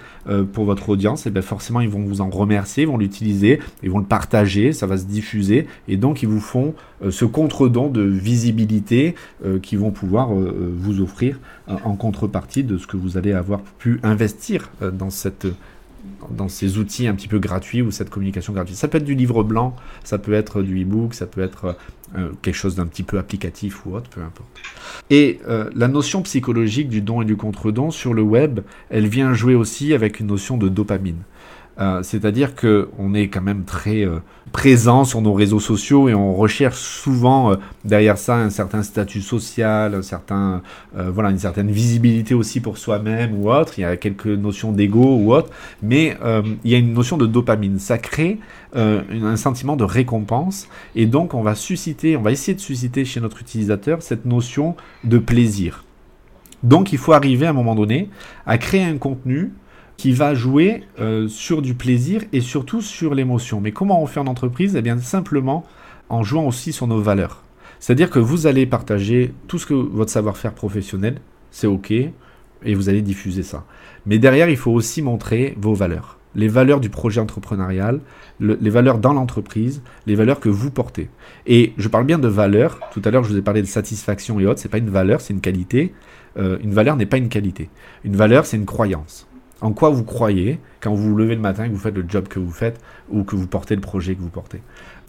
pour votre audience, eh bien forcément ils vont vous en remercier, ils vont l'utiliser, ils vont le partager, ça va se diffuser, et donc ils vous font ce contre-don de visibilité qu'ils vont pouvoir vous offrir en contrepartie de ce que vous allez avoir pu investir dans cette dans ces outils un petit peu gratuits ou cette communication gratuite. Ça peut être du livre blanc, ça peut être du e-book, ça peut être euh, quelque chose d'un petit peu applicatif ou autre, peu importe. Et euh, la notion psychologique du don et du contre-don sur le web, elle vient jouer aussi avec une notion de dopamine. Euh, c'est-à-dire qu'on est quand même très euh, présent sur nos réseaux sociaux et on recherche souvent euh, derrière ça un certain statut social, un certain, voilà, une certaine visibilité aussi pour soi-même ou autre. Il y a quelques notions d'ego ou autre, mais il y a une notion de dopamine. Ça crée un sentiment de récompense et donc on va susciter, on va essayer de susciter chez notre utilisateur cette notion de plaisir. Donc il faut arriver à un moment donné à créer un contenu qui va jouer euh, sur du plaisir et surtout sur l'émotion. Mais comment on fait en entreprise? Eh bien simplement en jouant aussi sur nos valeurs. C'est-à-dire que vous allez partager tout ce que votre savoir-faire professionnel, c'est OK, et vous allez diffuser ça. Mais derrière, il faut aussi montrer vos valeurs. Les valeurs du projet entrepreneurial, les valeurs dans l'entreprise, les valeurs que vous portez. Et je parle bien de valeurs. Tout à l'heure, je vous ai parlé de satisfaction et autres. C'est pas une valeur, c'est une qualité. Euh, une valeur n'est pas une qualité. Une valeur, c'est une croyance en quoi vous croyez quand vous vous levez le matin que vous faites le job que vous faites ou que vous portez le projet que vous portez?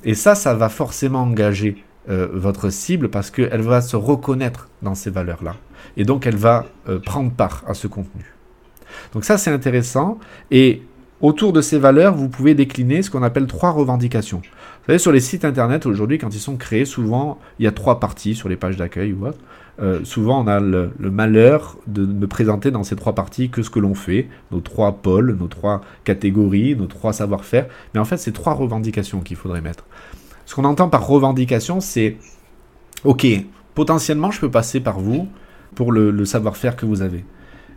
Et ça, ça va forcément engager euh, votre cible parce qu'elle va se reconnaître dans ces valeurs-là. Et donc, elle va euh, prendre part à ce contenu. Donc ça, c'est intéressant. Et autour de ces valeurs, vous pouvez décliner ce qu'on appelle trois revendications. Vous savez, sur les sites internet aujourd'hui, quand ils sont créés, souvent, il y a trois parties sur les pages d'accueil ou autre. Euh, souvent on a le, malheur de ne présenter dans ces trois parties que ce que l'on fait, nos trois pôles, nos trois catégories, nos trois savoir-faire. Mais en fait, c'est trois revendications qu'il faudrait mettre. Ce qu'on entend par revendication, c'est ok, potentiellement je peux passer par vous pour le, savoir-faire que vous avez.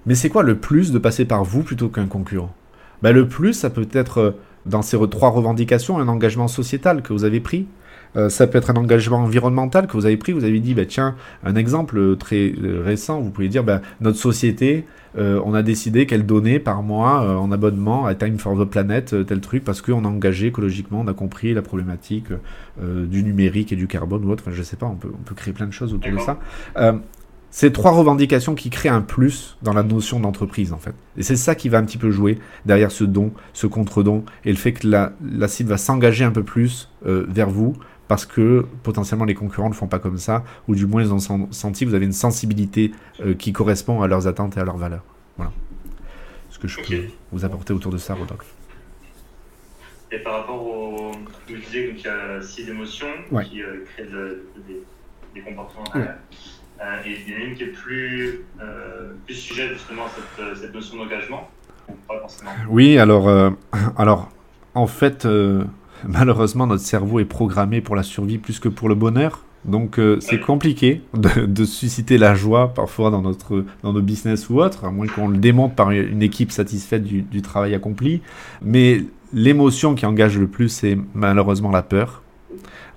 Mais c'est quoi le plus de passer par vous plutôt qu'un concurrent? Ben, Le plus, ça peut être euh, dans ces trois revendications un engagement sociétal que vous avez pris, euh, ça peut être un engagement environnemental que vous avez pris. Vous avez dit, bah, tiens, un exemple très euh, récent, vous pouvez dire, bah, notre société, euh, on a décidé qu'elle donnait par mois en abonnement à Time for the Planet tel truc parce qu'on a engagé écologiquement, on a compris la problématique du numérique et du carbone ou autre. Enfin, je sais pas, on peut, on peut créer plein de choses autour de ça. c'est trois revendications qui créent un plus dans la notion d'entreprise en fait. Et c'est ça qui va un petit peu jouer derrière ce don, ce contre-don, et le fait que la, la cible va s'engager un peu plus euh, vers vous parce que potentiellement les concurrents ne font pas comme ça, ou du moins ils ont senti que vous avez une sensibilité euh, qui correspond à leurs attentes et à leurs valeurs. Voilà. Ce que je peux vous apporter autour de ça, Rodolphe. Et par rapport au. Vous disiez qu'il y a six émotions qui euh, créent des, comportements. Euh, et il y en a une qui est plus, plus sujet justement à cette, cette notion d'engagement. Oui, alors, alors en fait, malheureusement, notre cerveau est programmé pour la survie plus que pour le bonheur. Donc c'est compliqué de, susciter la joie parfois dans notre dans nos business ou autre, à moins qu'on le démonte par une équipe satisfaite du, travail accompli. Mais l'émotion qui engage le plus, c'est malheureusement la peur.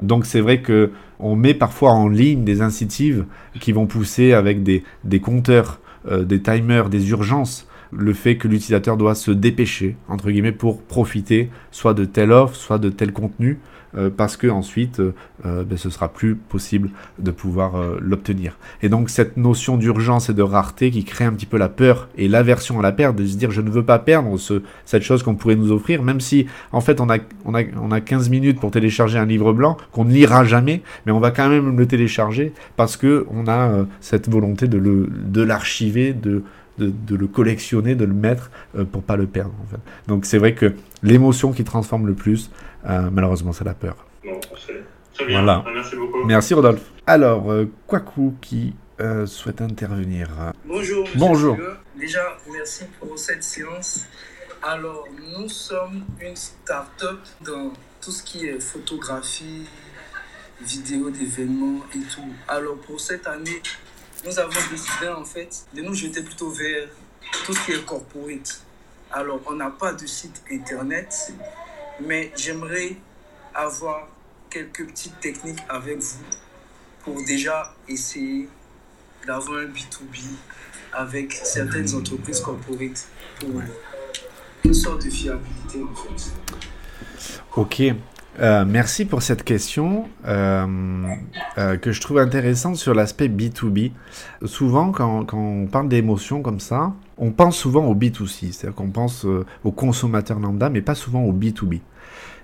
Donc c'est vrai que on met parfois en ligne des incitives qui vont pousser avec des, des compteurs, euh, des timers, des urgences, le fait que l'utilisateur doit se dépêcher, entre guillemets, pour profiter soit de telle offre, soit de tel contenu. Euh, parce que ensuite euh, euh, ben, ce sera plus possible de pouvoir l'obtenir. Et donc cette notion d'urgence et de rareté qui crée un petit peu la peur et l'aversion à la perte, de se dire je ne veux pas perdre ce, cette chose qu'on pourrait nous offrir, même si en fait on a, on, a, on a 15 minutes pour télécharger un livre blanc qu'on ne lira jamais, mais on va quand même le télécharger parce que on a cette volonté de l'archiver, de, de, de, le collectionner, de le mettre pour pas le perdre. En fait. Donc c'est vrai que l'émotion qui transforme le plus, euh, malheureusement, c'est la peur. Bon, Très bien. Voilà. Merci beaucoup. Merci Rodolphe. Alors, euh, Kwaku qui euh, souhaite intervenir. Bonjour. Monsieur Bonjour. Déjà, merci pour cette séance. Alors, nous sommes une start-up dans tout ce qui est photographie, vidéo d'événements et tout. Alors, pour cette année, nous avons décidé en fait de nous jeter plutôt vers tout ce qui est corporate. Alors, on n'a pas de site internet, mais j'aimerais avoir quelques petites techniques avec vous pour déjà essayer d'avoir un B2B avec certaines entreprises corporate pour une sorte de fiabilité en fait. Ok. Euh, merci pour cette question euh, euh, que je trouve intéressante sur l'aspect B2B. Souvent, quand, quand on parle d'émotions comme ça, on pense souvent au B2C, c'est-à-dire qu'on pense aux consommateurs lambda, mais pas souvent au B2B.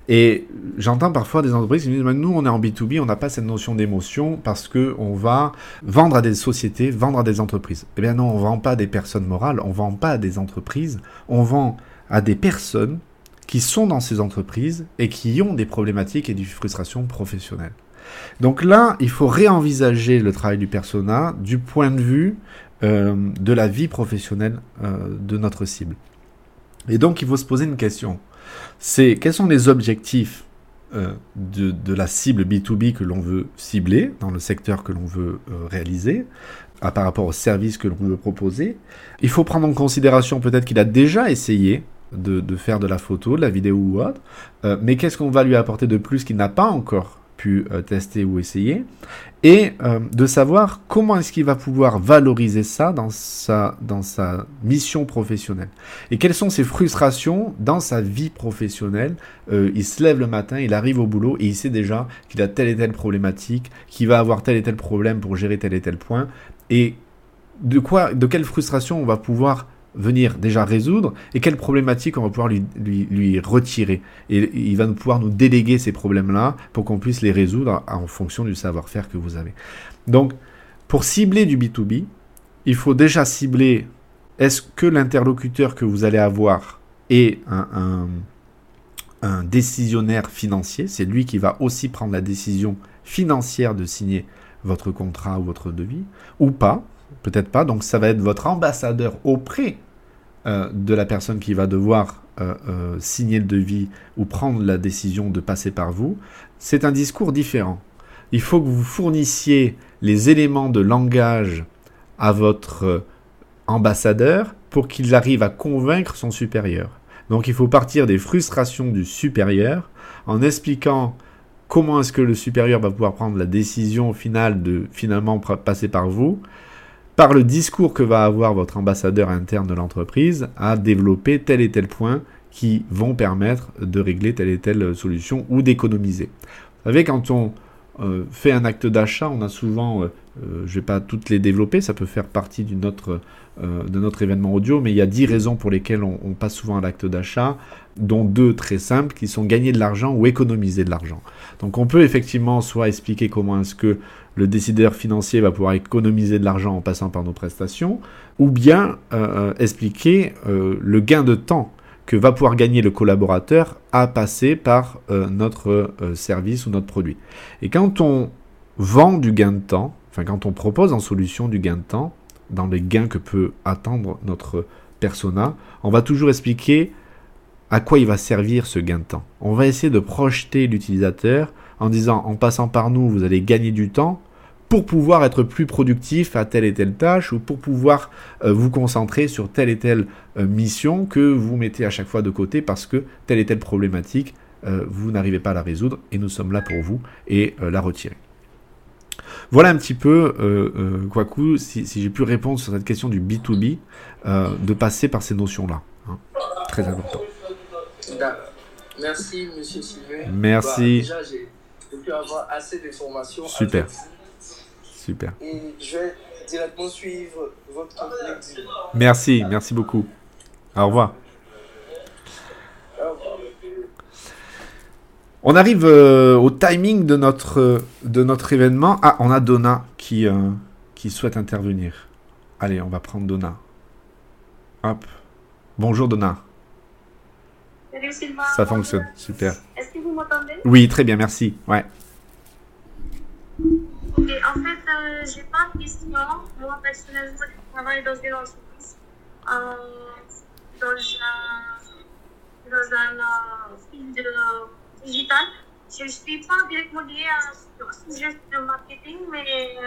Et j'entends parfois des entreprises qui me disent nous on est en B2B, on n'a pas cette notion d'émotion parce que on va vendre à des sociétés, vendre à des entreprises. Eh bien non, on vend pas à des personnes morales, on vend pas à des entreprises, on vend à des personnes qui sont dans ces entreprises et qui ont des problématiques et des frustrations professionnelles. Donc là, il faut réenvisager le travail du persona du point de vue euh, de la vie professionnelle euh, de notre cible. Et donc, il faut se poser une question. C'est quels sont les objectifs euh, de, la cible B2B que l'on veut cibler, dans le secteur que l'on veut réaliser, par rapport au service que l'on veut proposer? Il faut prendre en considération peut-être qu'il a déjà essayé de, faire de la photo, de la vidéo ou autre, euh, mais qu'est-ce qu'on va lui apporter de plus qu'il n'a pas encore pu euh, tester ou essayer, et euh, de savoir comment est-ce qu'il va pouvoir valoriser ça dans sa, dans sa mission professionnelle. Et quelles sont ses frustrations dans sa vie professionnelle? Il se lève le matin, il arrive au boulot et il sait déjà qu'il a telle et telle problématique, qu'il va avoir tel et tel problème pour gérer tel et tel point. Et de quoi, de quelle frustration on va pouvoir venir déjà résoudre et quelles problématiques on va pouvoir lui, lui, lui retirer. Et il va pouvoir nous déléguer ces problèmes-là pour qu'on puisse les résoudre en fonction du savoir-faire que vous avez. Donc, pour cibler du B2B, il faut déjà cibler est-ce que l'interlocuteur que vous allez avoir est un décisionnaire financier, c'est lui qui va aussi prendre la décision financière de signer votre contrat ou votre devis, ou pas, peut-être pas. Donc ça va être votre ambassadeur auprès euh, de la personne qui va devoir euh, euh, signer le devis ou prendre la décision de passer par vous. C'est un discours différent. Il faut que vous fournissiez les éléments de langage à votre ambassadeur pour qu'il arrive à convaincre son supérieur. Donc il faut partir des frustrations du supérieur en expliquant comment est-ce que le supérieur va pouvoir prendre la décision finale de finalement passer par vous par le discours que va avoir votre ambassadeur interne de l'entreprise, à développer tel et tel point qui vont permettre de régler telle et telle solution ou d'économiser. Vous savez, quand on euh, fait un acte d'achat, on a souvent euh, je ne vais pas toutes les développer, ça peut faire partie d'une autre, de notre événement audio, mais il y a 10 raisons pour lesquelles on, on passe souvent à l'acte d'achat, dont deux très simples qui sont gagner de l'argent ou économiser de l'argent. Donc on peut effectivement soit expliquer comment est-ce que le décideur financier va pouvoir économiser de l'argent en passant par nos prestations, ou bien euh, expliquer euh, le gain de temps que va pouvoir gagner le collaborateur à passer par euh, notre service ou notre produit. Et quand on vend du gain de temps, enfin quand on propose en solution du gain de temps, dans les gains que peut attendre notre persona, on va toujours expliquer à quoi il va servir ce gain de temps. On va essayer de projeter l'utilisateur en disant en passant par nous, vous allez gagner du temps pour pouvoir être plus productif à telle et telle tâche ou pour pouvoir euh, vous concentrer sur telle et telle euh, mission que vous mettez à chaque fois de côté parce que telle et telle problématique, euh, vous n'arrivez pas à la résoudre et nous sommes là pour vous et la retirer. Voilà un petit peu, euh, si, j'ai pu répondre sur cette question du B2B, de passer par ces notions-là. Hein. Très important. Merci, monsieur Sylvain. Merci. Bah, déjà, j'ai pu avoir assez d'informations. Super. Super. Et je vais directement suivre votre LinkedIn. Merci, merci beaucoup. Au revoir. On arrive euh, au timing de notre, de notre événement. Ah, on a Donna qui, euh, qui souhaite intervenir. Allez, on va prendre Donna. Hop. Bonjour Donna. Ça fonctionne, super. Est-ce que vous m'entendez? Oui, très bien, merci. Ouais. Ok, en fait, euh, j'ai pas de questions. Moi, personnellement, je travaille dans une entreprise, euh, dans un, dans un euh, field digital. Je ne suis pas directement liée à ce sujet de marketing, mais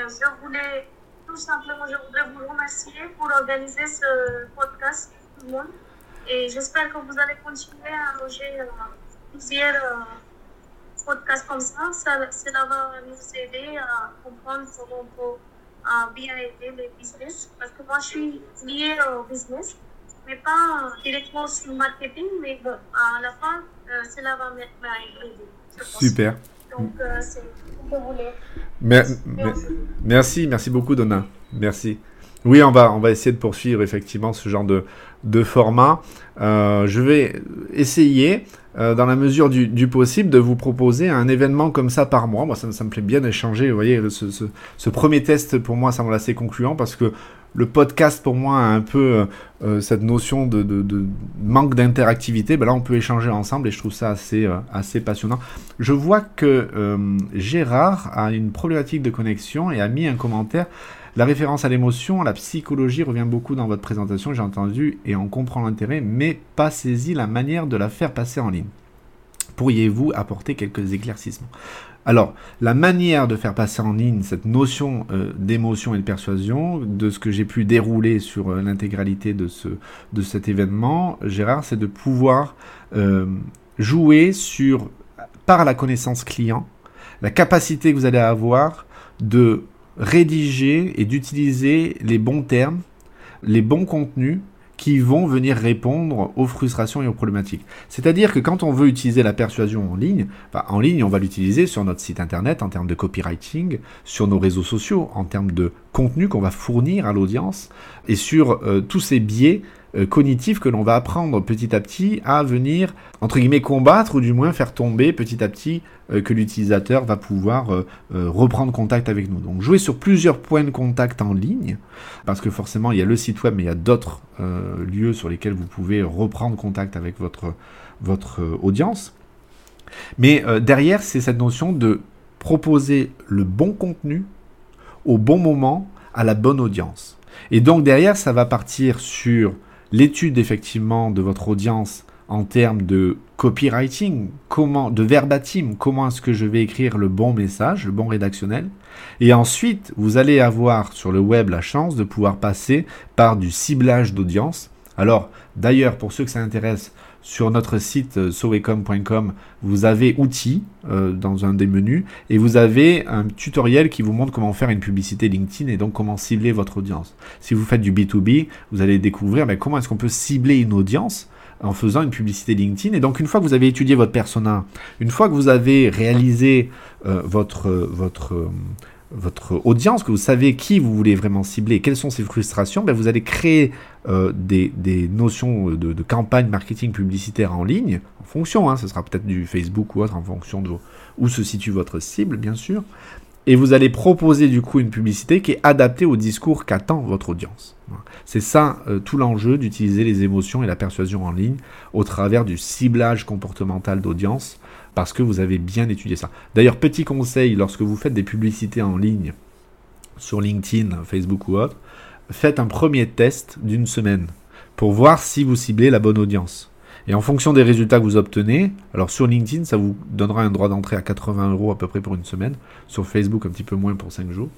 je voulais tout simplement, je voudrais vous remercier pour organiser ce podcast tout le monde. Et j'espère que vous allez continuer à loger euh, plusieurs euh, podcasts comme ça. ça. Cela va nous aider à comprendre comment on peut euh, bien aider les business. Parce que moi, je suis liée au business, mais pas directement sur le marketing. Mais bon, à la fin, cela va m'aider. Super. Donc, c'est ce que vous voulez. Merci, merci beaucoup, Donna. Merci. Oui, on va, on va essayer de poursuivre effectivement ce genre de, de format. Euh, je vais essayer, euh, dans la mesure du, possible, de vous proposer un événement comme ça par mois. Moi, ça, me plaît bien d'échanger. Vous voyez, ce, premier test, pour moi, ça me assez concluant parce que le podcast, pour moi, a un peu euh, cette notion de, de, manque d'interactivité. Ben là, on peut échanger ensemble et je trouve ça assez, assez passionnant. Je vois que Gérard a une problématique de connexion et a mis un commentaire. La référence à l'émotion, à la psychologie revient beaucoup dans votre présentation, j'ai entendu, et on comprend l'intérêt, mais pas saisi la manière de la faire passer en ligne. Pourriez-vous apporter quelques éclaircissements? Alors, la manière de faire passer en ligne cette notion euh, d'émotion et de persuasion, de ce que j'ai pu dérouler sur euh, l'intégralité de, ce, de cet événement, Gérard, c'est de pouvoir euh, jouer sur, par la connaissance client, la capacité que vous allez avoir de rédiger et d'utiliser les bons termes, les bons contenus qui vont venir répondre aux frustrations et aux problématiques. C'est-à-dire que quand on veut utiliser la persuasion en ligne, en ligne, on va l'utiliser sur notre site internet en termes de copywriting, sur nos réseaux sociaux, en termes de contenu qu'on va fournir à l'audience, et sur euh, tous ces biais euh, cognitifs que l'on va apprendre petit à petit à venir, entre guillemets, combattre ou du moins faire tomber petit à petit euh, que l'utilisateur va pouvoir euh, reprendre contact avec nous. Donc jouer sur plusieurs points de contact en ligne, parce que forcément il y a le site web, mais il y a d'autres lieux sur lesquels vous pouvez reprendre contact avec votre audience. Mais derrière, c'est cette notion de proposer le bon contenu au bon moment à la bonne audience. Et donc derrière, ça va partir sur l'étude effectivement de votre audience en termes de copywriting, comment, de verbatim, comment est-ce que je vais écrire le bon message, le bon rédactionnel. Et ensuite, vous allez avoir sur le web la chance de pouvoir passer par du ciblage d'audience. Alors, d'ailleurs, pour ceux que ça intéresse, sur notre site euh, sowecom.com, vous avez outils euh, dans un des menus et vous avez un tutoriel qui vous montre comment faire une publicité LinkedIn et donc comment cibler votre audience. Si vous faites du B2B, vous allez découvrir comment est-ce qu'on peut cibler une audience en faisant une publicité LinkedIn. Et donc une fois que vous avez étudié votre persona, une fois que vous avez réalisé euh, votre audience, que vous savez qui vous voulez vraiment cibler, quelles sont ses frustrations, ben vous allez créer euh, des, notions de, campagne marketing publicitaire en ligne, en fonction, hein, ce sera peut-être du Facebook ou autre, en fonction de où se situe votre cible, bien sûr. Et vous allez proposer du coup une publicité qui est adaptée au discours qu'attend votre audience. C'est ça euh, tout l'enjeu d'utiliser les émotions et la persuasion en ligne au travers du ciblage comportemental d'audience parce que vous avez bien étudié ça. D'ailleurs, petit conseil, lorsque vous faites des publicités en ligne sur LinkedIn, Facebook ou autre, faites un premier test d'une semaine pour voir si vous ciblez la bonne audience. Et en fonction des résultats que vous obtenez, alors sur LinkedIn, ça vous donnera un droit d'entrée à 80 euros à peu près pour une semaine, sur Facebook un petit peu moins pour 5 jours.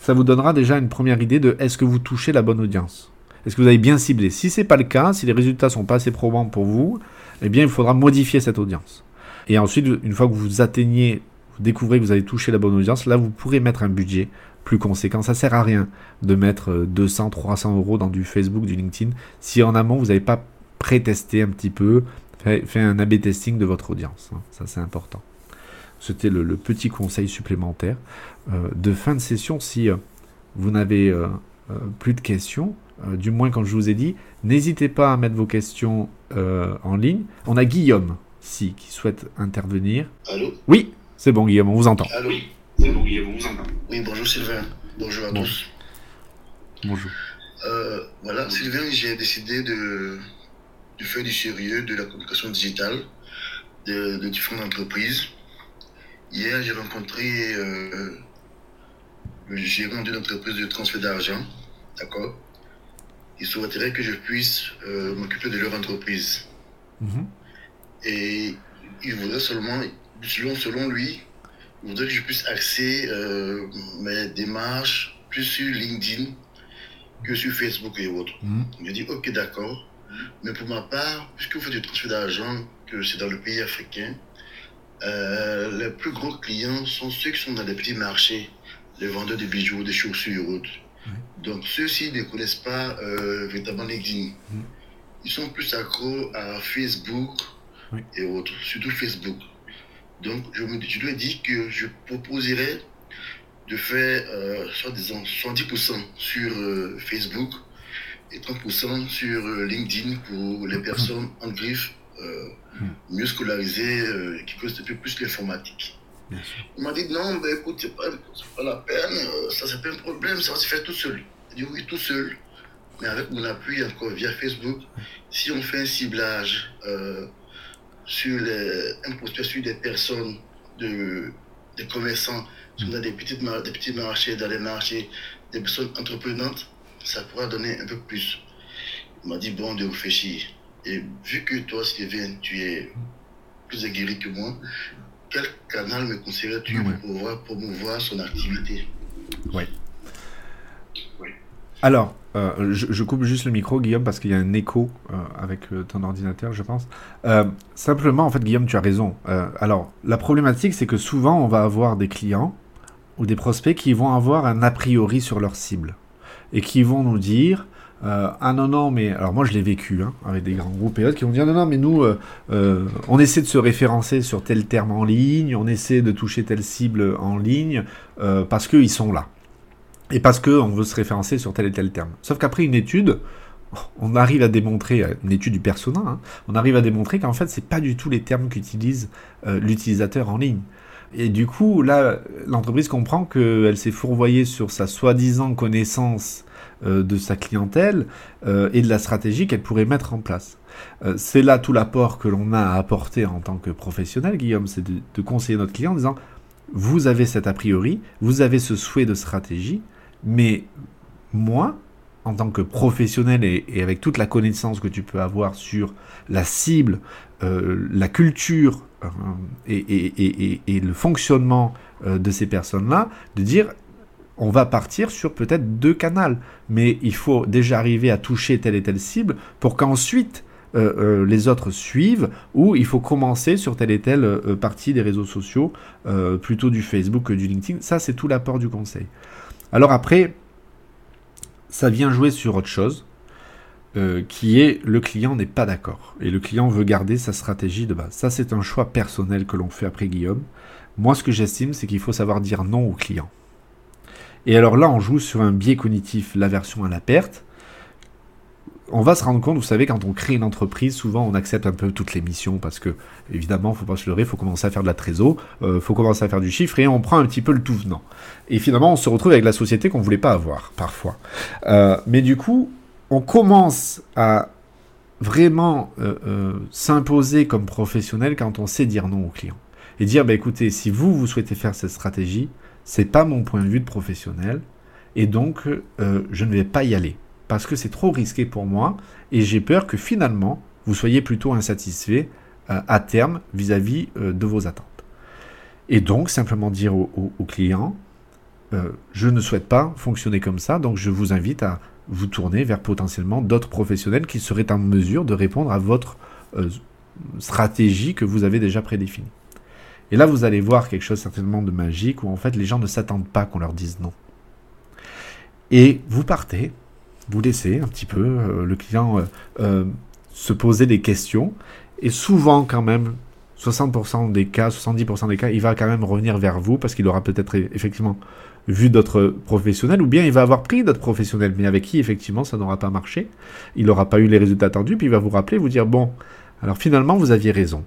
Ça vous donnera déjà une première idée de est-ce que vous touchez la bonne audience Est-ce que vous avez bien ciblé? Si ce n'est pas le cas, si les résultats sont pas assez probants pour vous, eh bien il faudra modifier cette audience. Et ensuite, une fois que vous atteignez, vous découvrez que vous avez touché la bonne audience, là, vous pourrez mettre un budget plus conséquent. Ça sert à rien de mettre 200, euh, 300 euros dans du Facebook, du LinkedIn, si en amont, vous n'avez pas pré-testé un petit peu, fait, un A-B testing de votre audience. Hein. Ça, c'est important. C'était le, petit conseil supplémentaire euh, de fin de session. Si euh, vous n'avez plus de questions, du moins quand je vous ai dit, n'hésitez pas à mettre vos questions en ligne. On a Guillaume si, qui souhaite intervenir. Allô? Oui, c'est bon Guillaume, on vous entend. Allô? Oui, bonjour Sylvain. Bonjour à tous. Bonjour. Euh, voilà, Sylvain, j'ai décidé de, de, faire du sérieux de la communication digitale de, différentes entreprises. Hier, j'ai rencontré euh, le gérant d'une entreprise de transfert d'argent. D'accord? Il souhaiterait que je puisse euh, m'occuper de leur entreprise. Mhm. Et il voudrait seulement, selon, lui, il voudrait que je puisse axer euh, mes démarches plus sur LinkedIn que sur Facebook et autres. Mmh. A dit, ok, d'accord. Mais pour ma part, puisque vous faites du transfert d'argent, que c'est dans le pays africain, euh, les plus gros clients sont ceux qui sont dans les petits marchés, les vendeurs de bijoux, des chaussures et autres. Donc ceux-ci ne connaissent pas euh, véritablement LinkedIn. Mmh. Ils sont plus accros à Facebook, et autres, surtout Facebook. Donc, je me je lui ai dit que je proposerais de faire euh, soit disant 70% sur euh, Facebook et 30% sur euh, LinkedIn pour les personnes en griffe hmm. mieux scolarisées qui connaissent un peu plus l'informatique. Il m'a dit non, ben écoute, c'est pas, pas la peine, ça c'est pas un problème, ça va se faire tout seul. Il dit oui, tout seul. Mais avec mon appui encore via Facebook, si on fait un ciblage sur les, un sur des personnes, de, des commerçants, sur des, petites, des petits marchés, dans les marchés, des personnes entreprenantes, ça pourra donner un peu plus. Il m'a dit, bon, de réfléchir. Et vu que toi, Sylvain, tu es plus aguerri que moi, quel canal me conseillerais-tu pour pouvoir promouvoir son activité? Oui. Alors, euh, je, coupe juste le micro, Guillaume, parce qu'il y a un écho euh, avec euh, ton ordinateur, je pense. simplement, en fait, Guillaume, tu as raison. alors, la problématique, c'est que souvent, on va avoir des clients ou des prospects qui vont avoir un a priori sur leur cible et qui vont nous dire ah non non mais alors moi je l'ai vécu hein, avec des grands groupes et autres qui vont dire non non mais nous on essaie de se référencer sur tel terme en ligne on essaie de toucher telle cible en ligne parce qu'ils sont là et parce qu'on veut se référencer sur tel et tel terme. Sauf qu'après une étude, on arrive à démontrer, une étude du persona, hein, on arrive à démontrer qu'en fait, c'est pas du tout les termes qu'utilise euh, l'utilisateur en ligne. Et du coup, là, l'entreprise comprend qu'elle s'est fourvoyée sur sa soi-disant connaissance euh, de sa clientèle euh, et de la stratégie qu'elle pourrait mettre en place. c'est là tout l'apport que l'on a à apporter en tant que professionnel, Guillaume, c'est de conseiller notre client en disant, vous avez cet a priori, vous avez ce souhait de stratégie, mais moi, en tant que professionnel et, avec toute la connaissance que tu peux avoir sur la cible, euh, la culture euh, et, le fonctionnement euh, de ces personnes-là, de dire on va partir sur peut-être deux canaux, mais il faut déjà arriver à toucher telle et telle cible pour qu'ensuite les autres suivent, ou il faut commencer sur telle et telle partie des réseaux sociaux, plutôt du Facebook que du LinkedIn. Ça, c'est tout l'apport du conseil. Alors après, ça vient jouer sur autre chose, euh, qui est le client n'est pas d'accord. Et le client veut garder sa stratégie de base. Ça, c'est un choix personnel que l'on fait après Guillaume. Moi, ce que j'estime, c'est qu'il faut savoir dire non au client. Et alors là, on joue sur un biais cognitif, l'aversion à la perte. On va se rendre compte, vous savez, quand on crée une entreprise, souvent on accepte un peu toutes les missions parce que, évidemment, faut pas se leurrer, faut commencer à faire de la trésor, euh, faut commencer à faire du chiffre et on prend un petit peu le tout venant. Et finalement, on se retrouve avec la société qu'on voulait pas avoir, parfois. Euh, mais du coup, on commence à vraiment euh, euh, s'imposer comme professionnel quand on sait dire non au client. Et dire, bah, écoutez, si vous, vous souhaitez faire cette stratégie, c'est pas mon point de vue de professionnel, et donc je ne vais pas y aller. Parce que c'est trop risqué pour moi, et j'ai peur que finalement, vous soyez plutôt insatisfait à terme vis-à-vis de vos attentes. Et donc, simplement dire au, client, je ne souhaite pas fonctionner comme ça, donc je vous invite à vous tournez vers potentiellement d'autres professionnels qui seraient en mesure de répondre à votre euh, stratégie que vous avez déjà prédéfinie. Et là, vous allez voir quelque chose certainement de magique où en fait les gens ne s'attendent pas qu'on leur dise non. Et vous partez, vous laissez un petit peu euh, le client euh, se poser des questions. Et souvent quand même 60% des cas, 70% des cas, il va quand même revenir vers vous parce qu'il aura peut-être effectivement vu d'autres professionnels, ou bien il va avoir pris d'autres professionnels, mais avec qui effectivement ça n'aura pas marché, il n'aura pas eu les résultats attendus, puis il va vous rappeler, vous dire, bon, alors finalement vous aviez raison,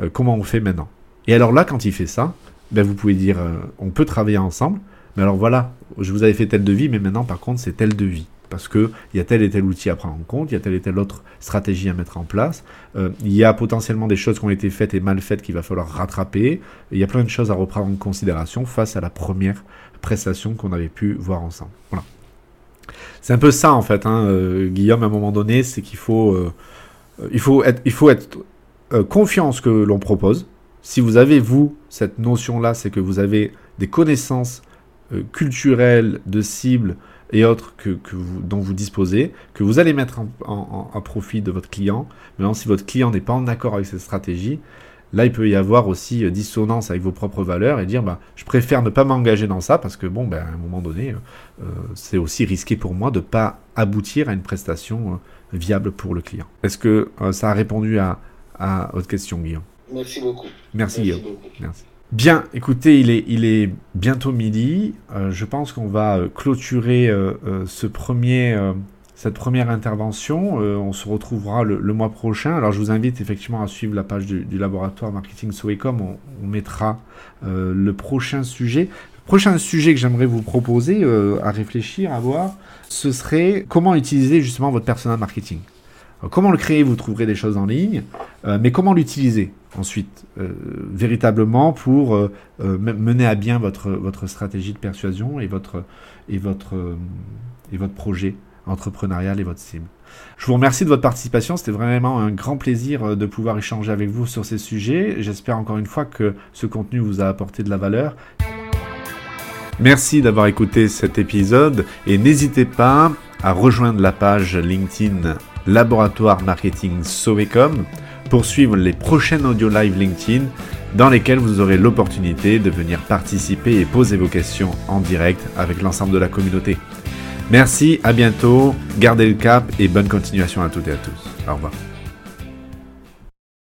euh, comment on fait maintenant? Et alors là, quand il fait ça, ben, vous pouvez dire, euh, on peut travailler ensemble, mais alors voilà, je vous avais fait tel devis, mais maintenant par contre c'est tel devis parce qu'il y a tel et tel outil à prendre en compte, il y a telle et telle autre stratégie à mettre en place, euh, il y a potentiellement des choses qui ont été faites et mal faites qu'il va falloir rattraper, il y a plein de choses à reprendre en considération face à la première prestations qu'on avait pu voir ensemble. Voilà. C'est un peu ça en fait, hein, euh, Guillaume, à un moment donné, c'est qu'il faut, euh, faut être, il faut être confiant en ce que l'on propose. Si vous avez, vous, cette notion-là, c'est que vous avez des connaissances culturelles, de cibles et autres que, que vous, dont vous disposez, que vous allez mettre en, en, en profit de votre client. Maintenant, si votre client n'est pas en accord avec cette stratégie, Là, il peut y avoir aussi euh, dissonance avec vos propres valeurs et dire bah, je préfère ne pas m'engager dans ça parce que, bon, ben, à un moment donné, euh, euh, c'est aussi risqué pour moi de ne pas aboutir à une prestation viable pour le client. Est-ce que ça a répondu à, à, votre question, Guillaume? Merci beaucoup. Merci, Guillaume. Merci. Bien, écoutez, il est, bientôt midi. je pense qu'on va clôturer ce premier cette première intervention. Euh, on se retrouvera le, mois prochain. Alors je vous invite effectivement à suivre la page du, laboratoire marketing Soecom. On, mettra euh, le prochain sujet. Prochain sujet que j'aimerais vous proposer euh, à réfléchir, à voir, ce serait comment utiliser justement votre personnel marketing. comment le créer Vous trouverez des choses en ligne, mais comment l'utiliser? Ensuite véritablement pour mener à bien votre, votre stratégie de persuasion et votre, et votre, et votre projet entrepreneurial et votre cible. Je vous remercie de votre participation, c'était vraiment un grand plaisir euh, de pouvoir échanger avec vous sur ces sujets. J'espère encore une fois que ce contenu vous a apporté de la valeur. Merci d'avoir écouté cet épisode et n'hésitez pas à rejoindre la page LinkedIn Laboratoire Marketing Sovecom pour suivre les prochaines audio live LinkedIn dans lesquelles vous aurez l'opportunité de venir participer et poser vos questions en direct avec l'ensemble de la communauté. Merci, à bientôt, gardez le cap et bonne continuation à toutes et à tous. Au revoir.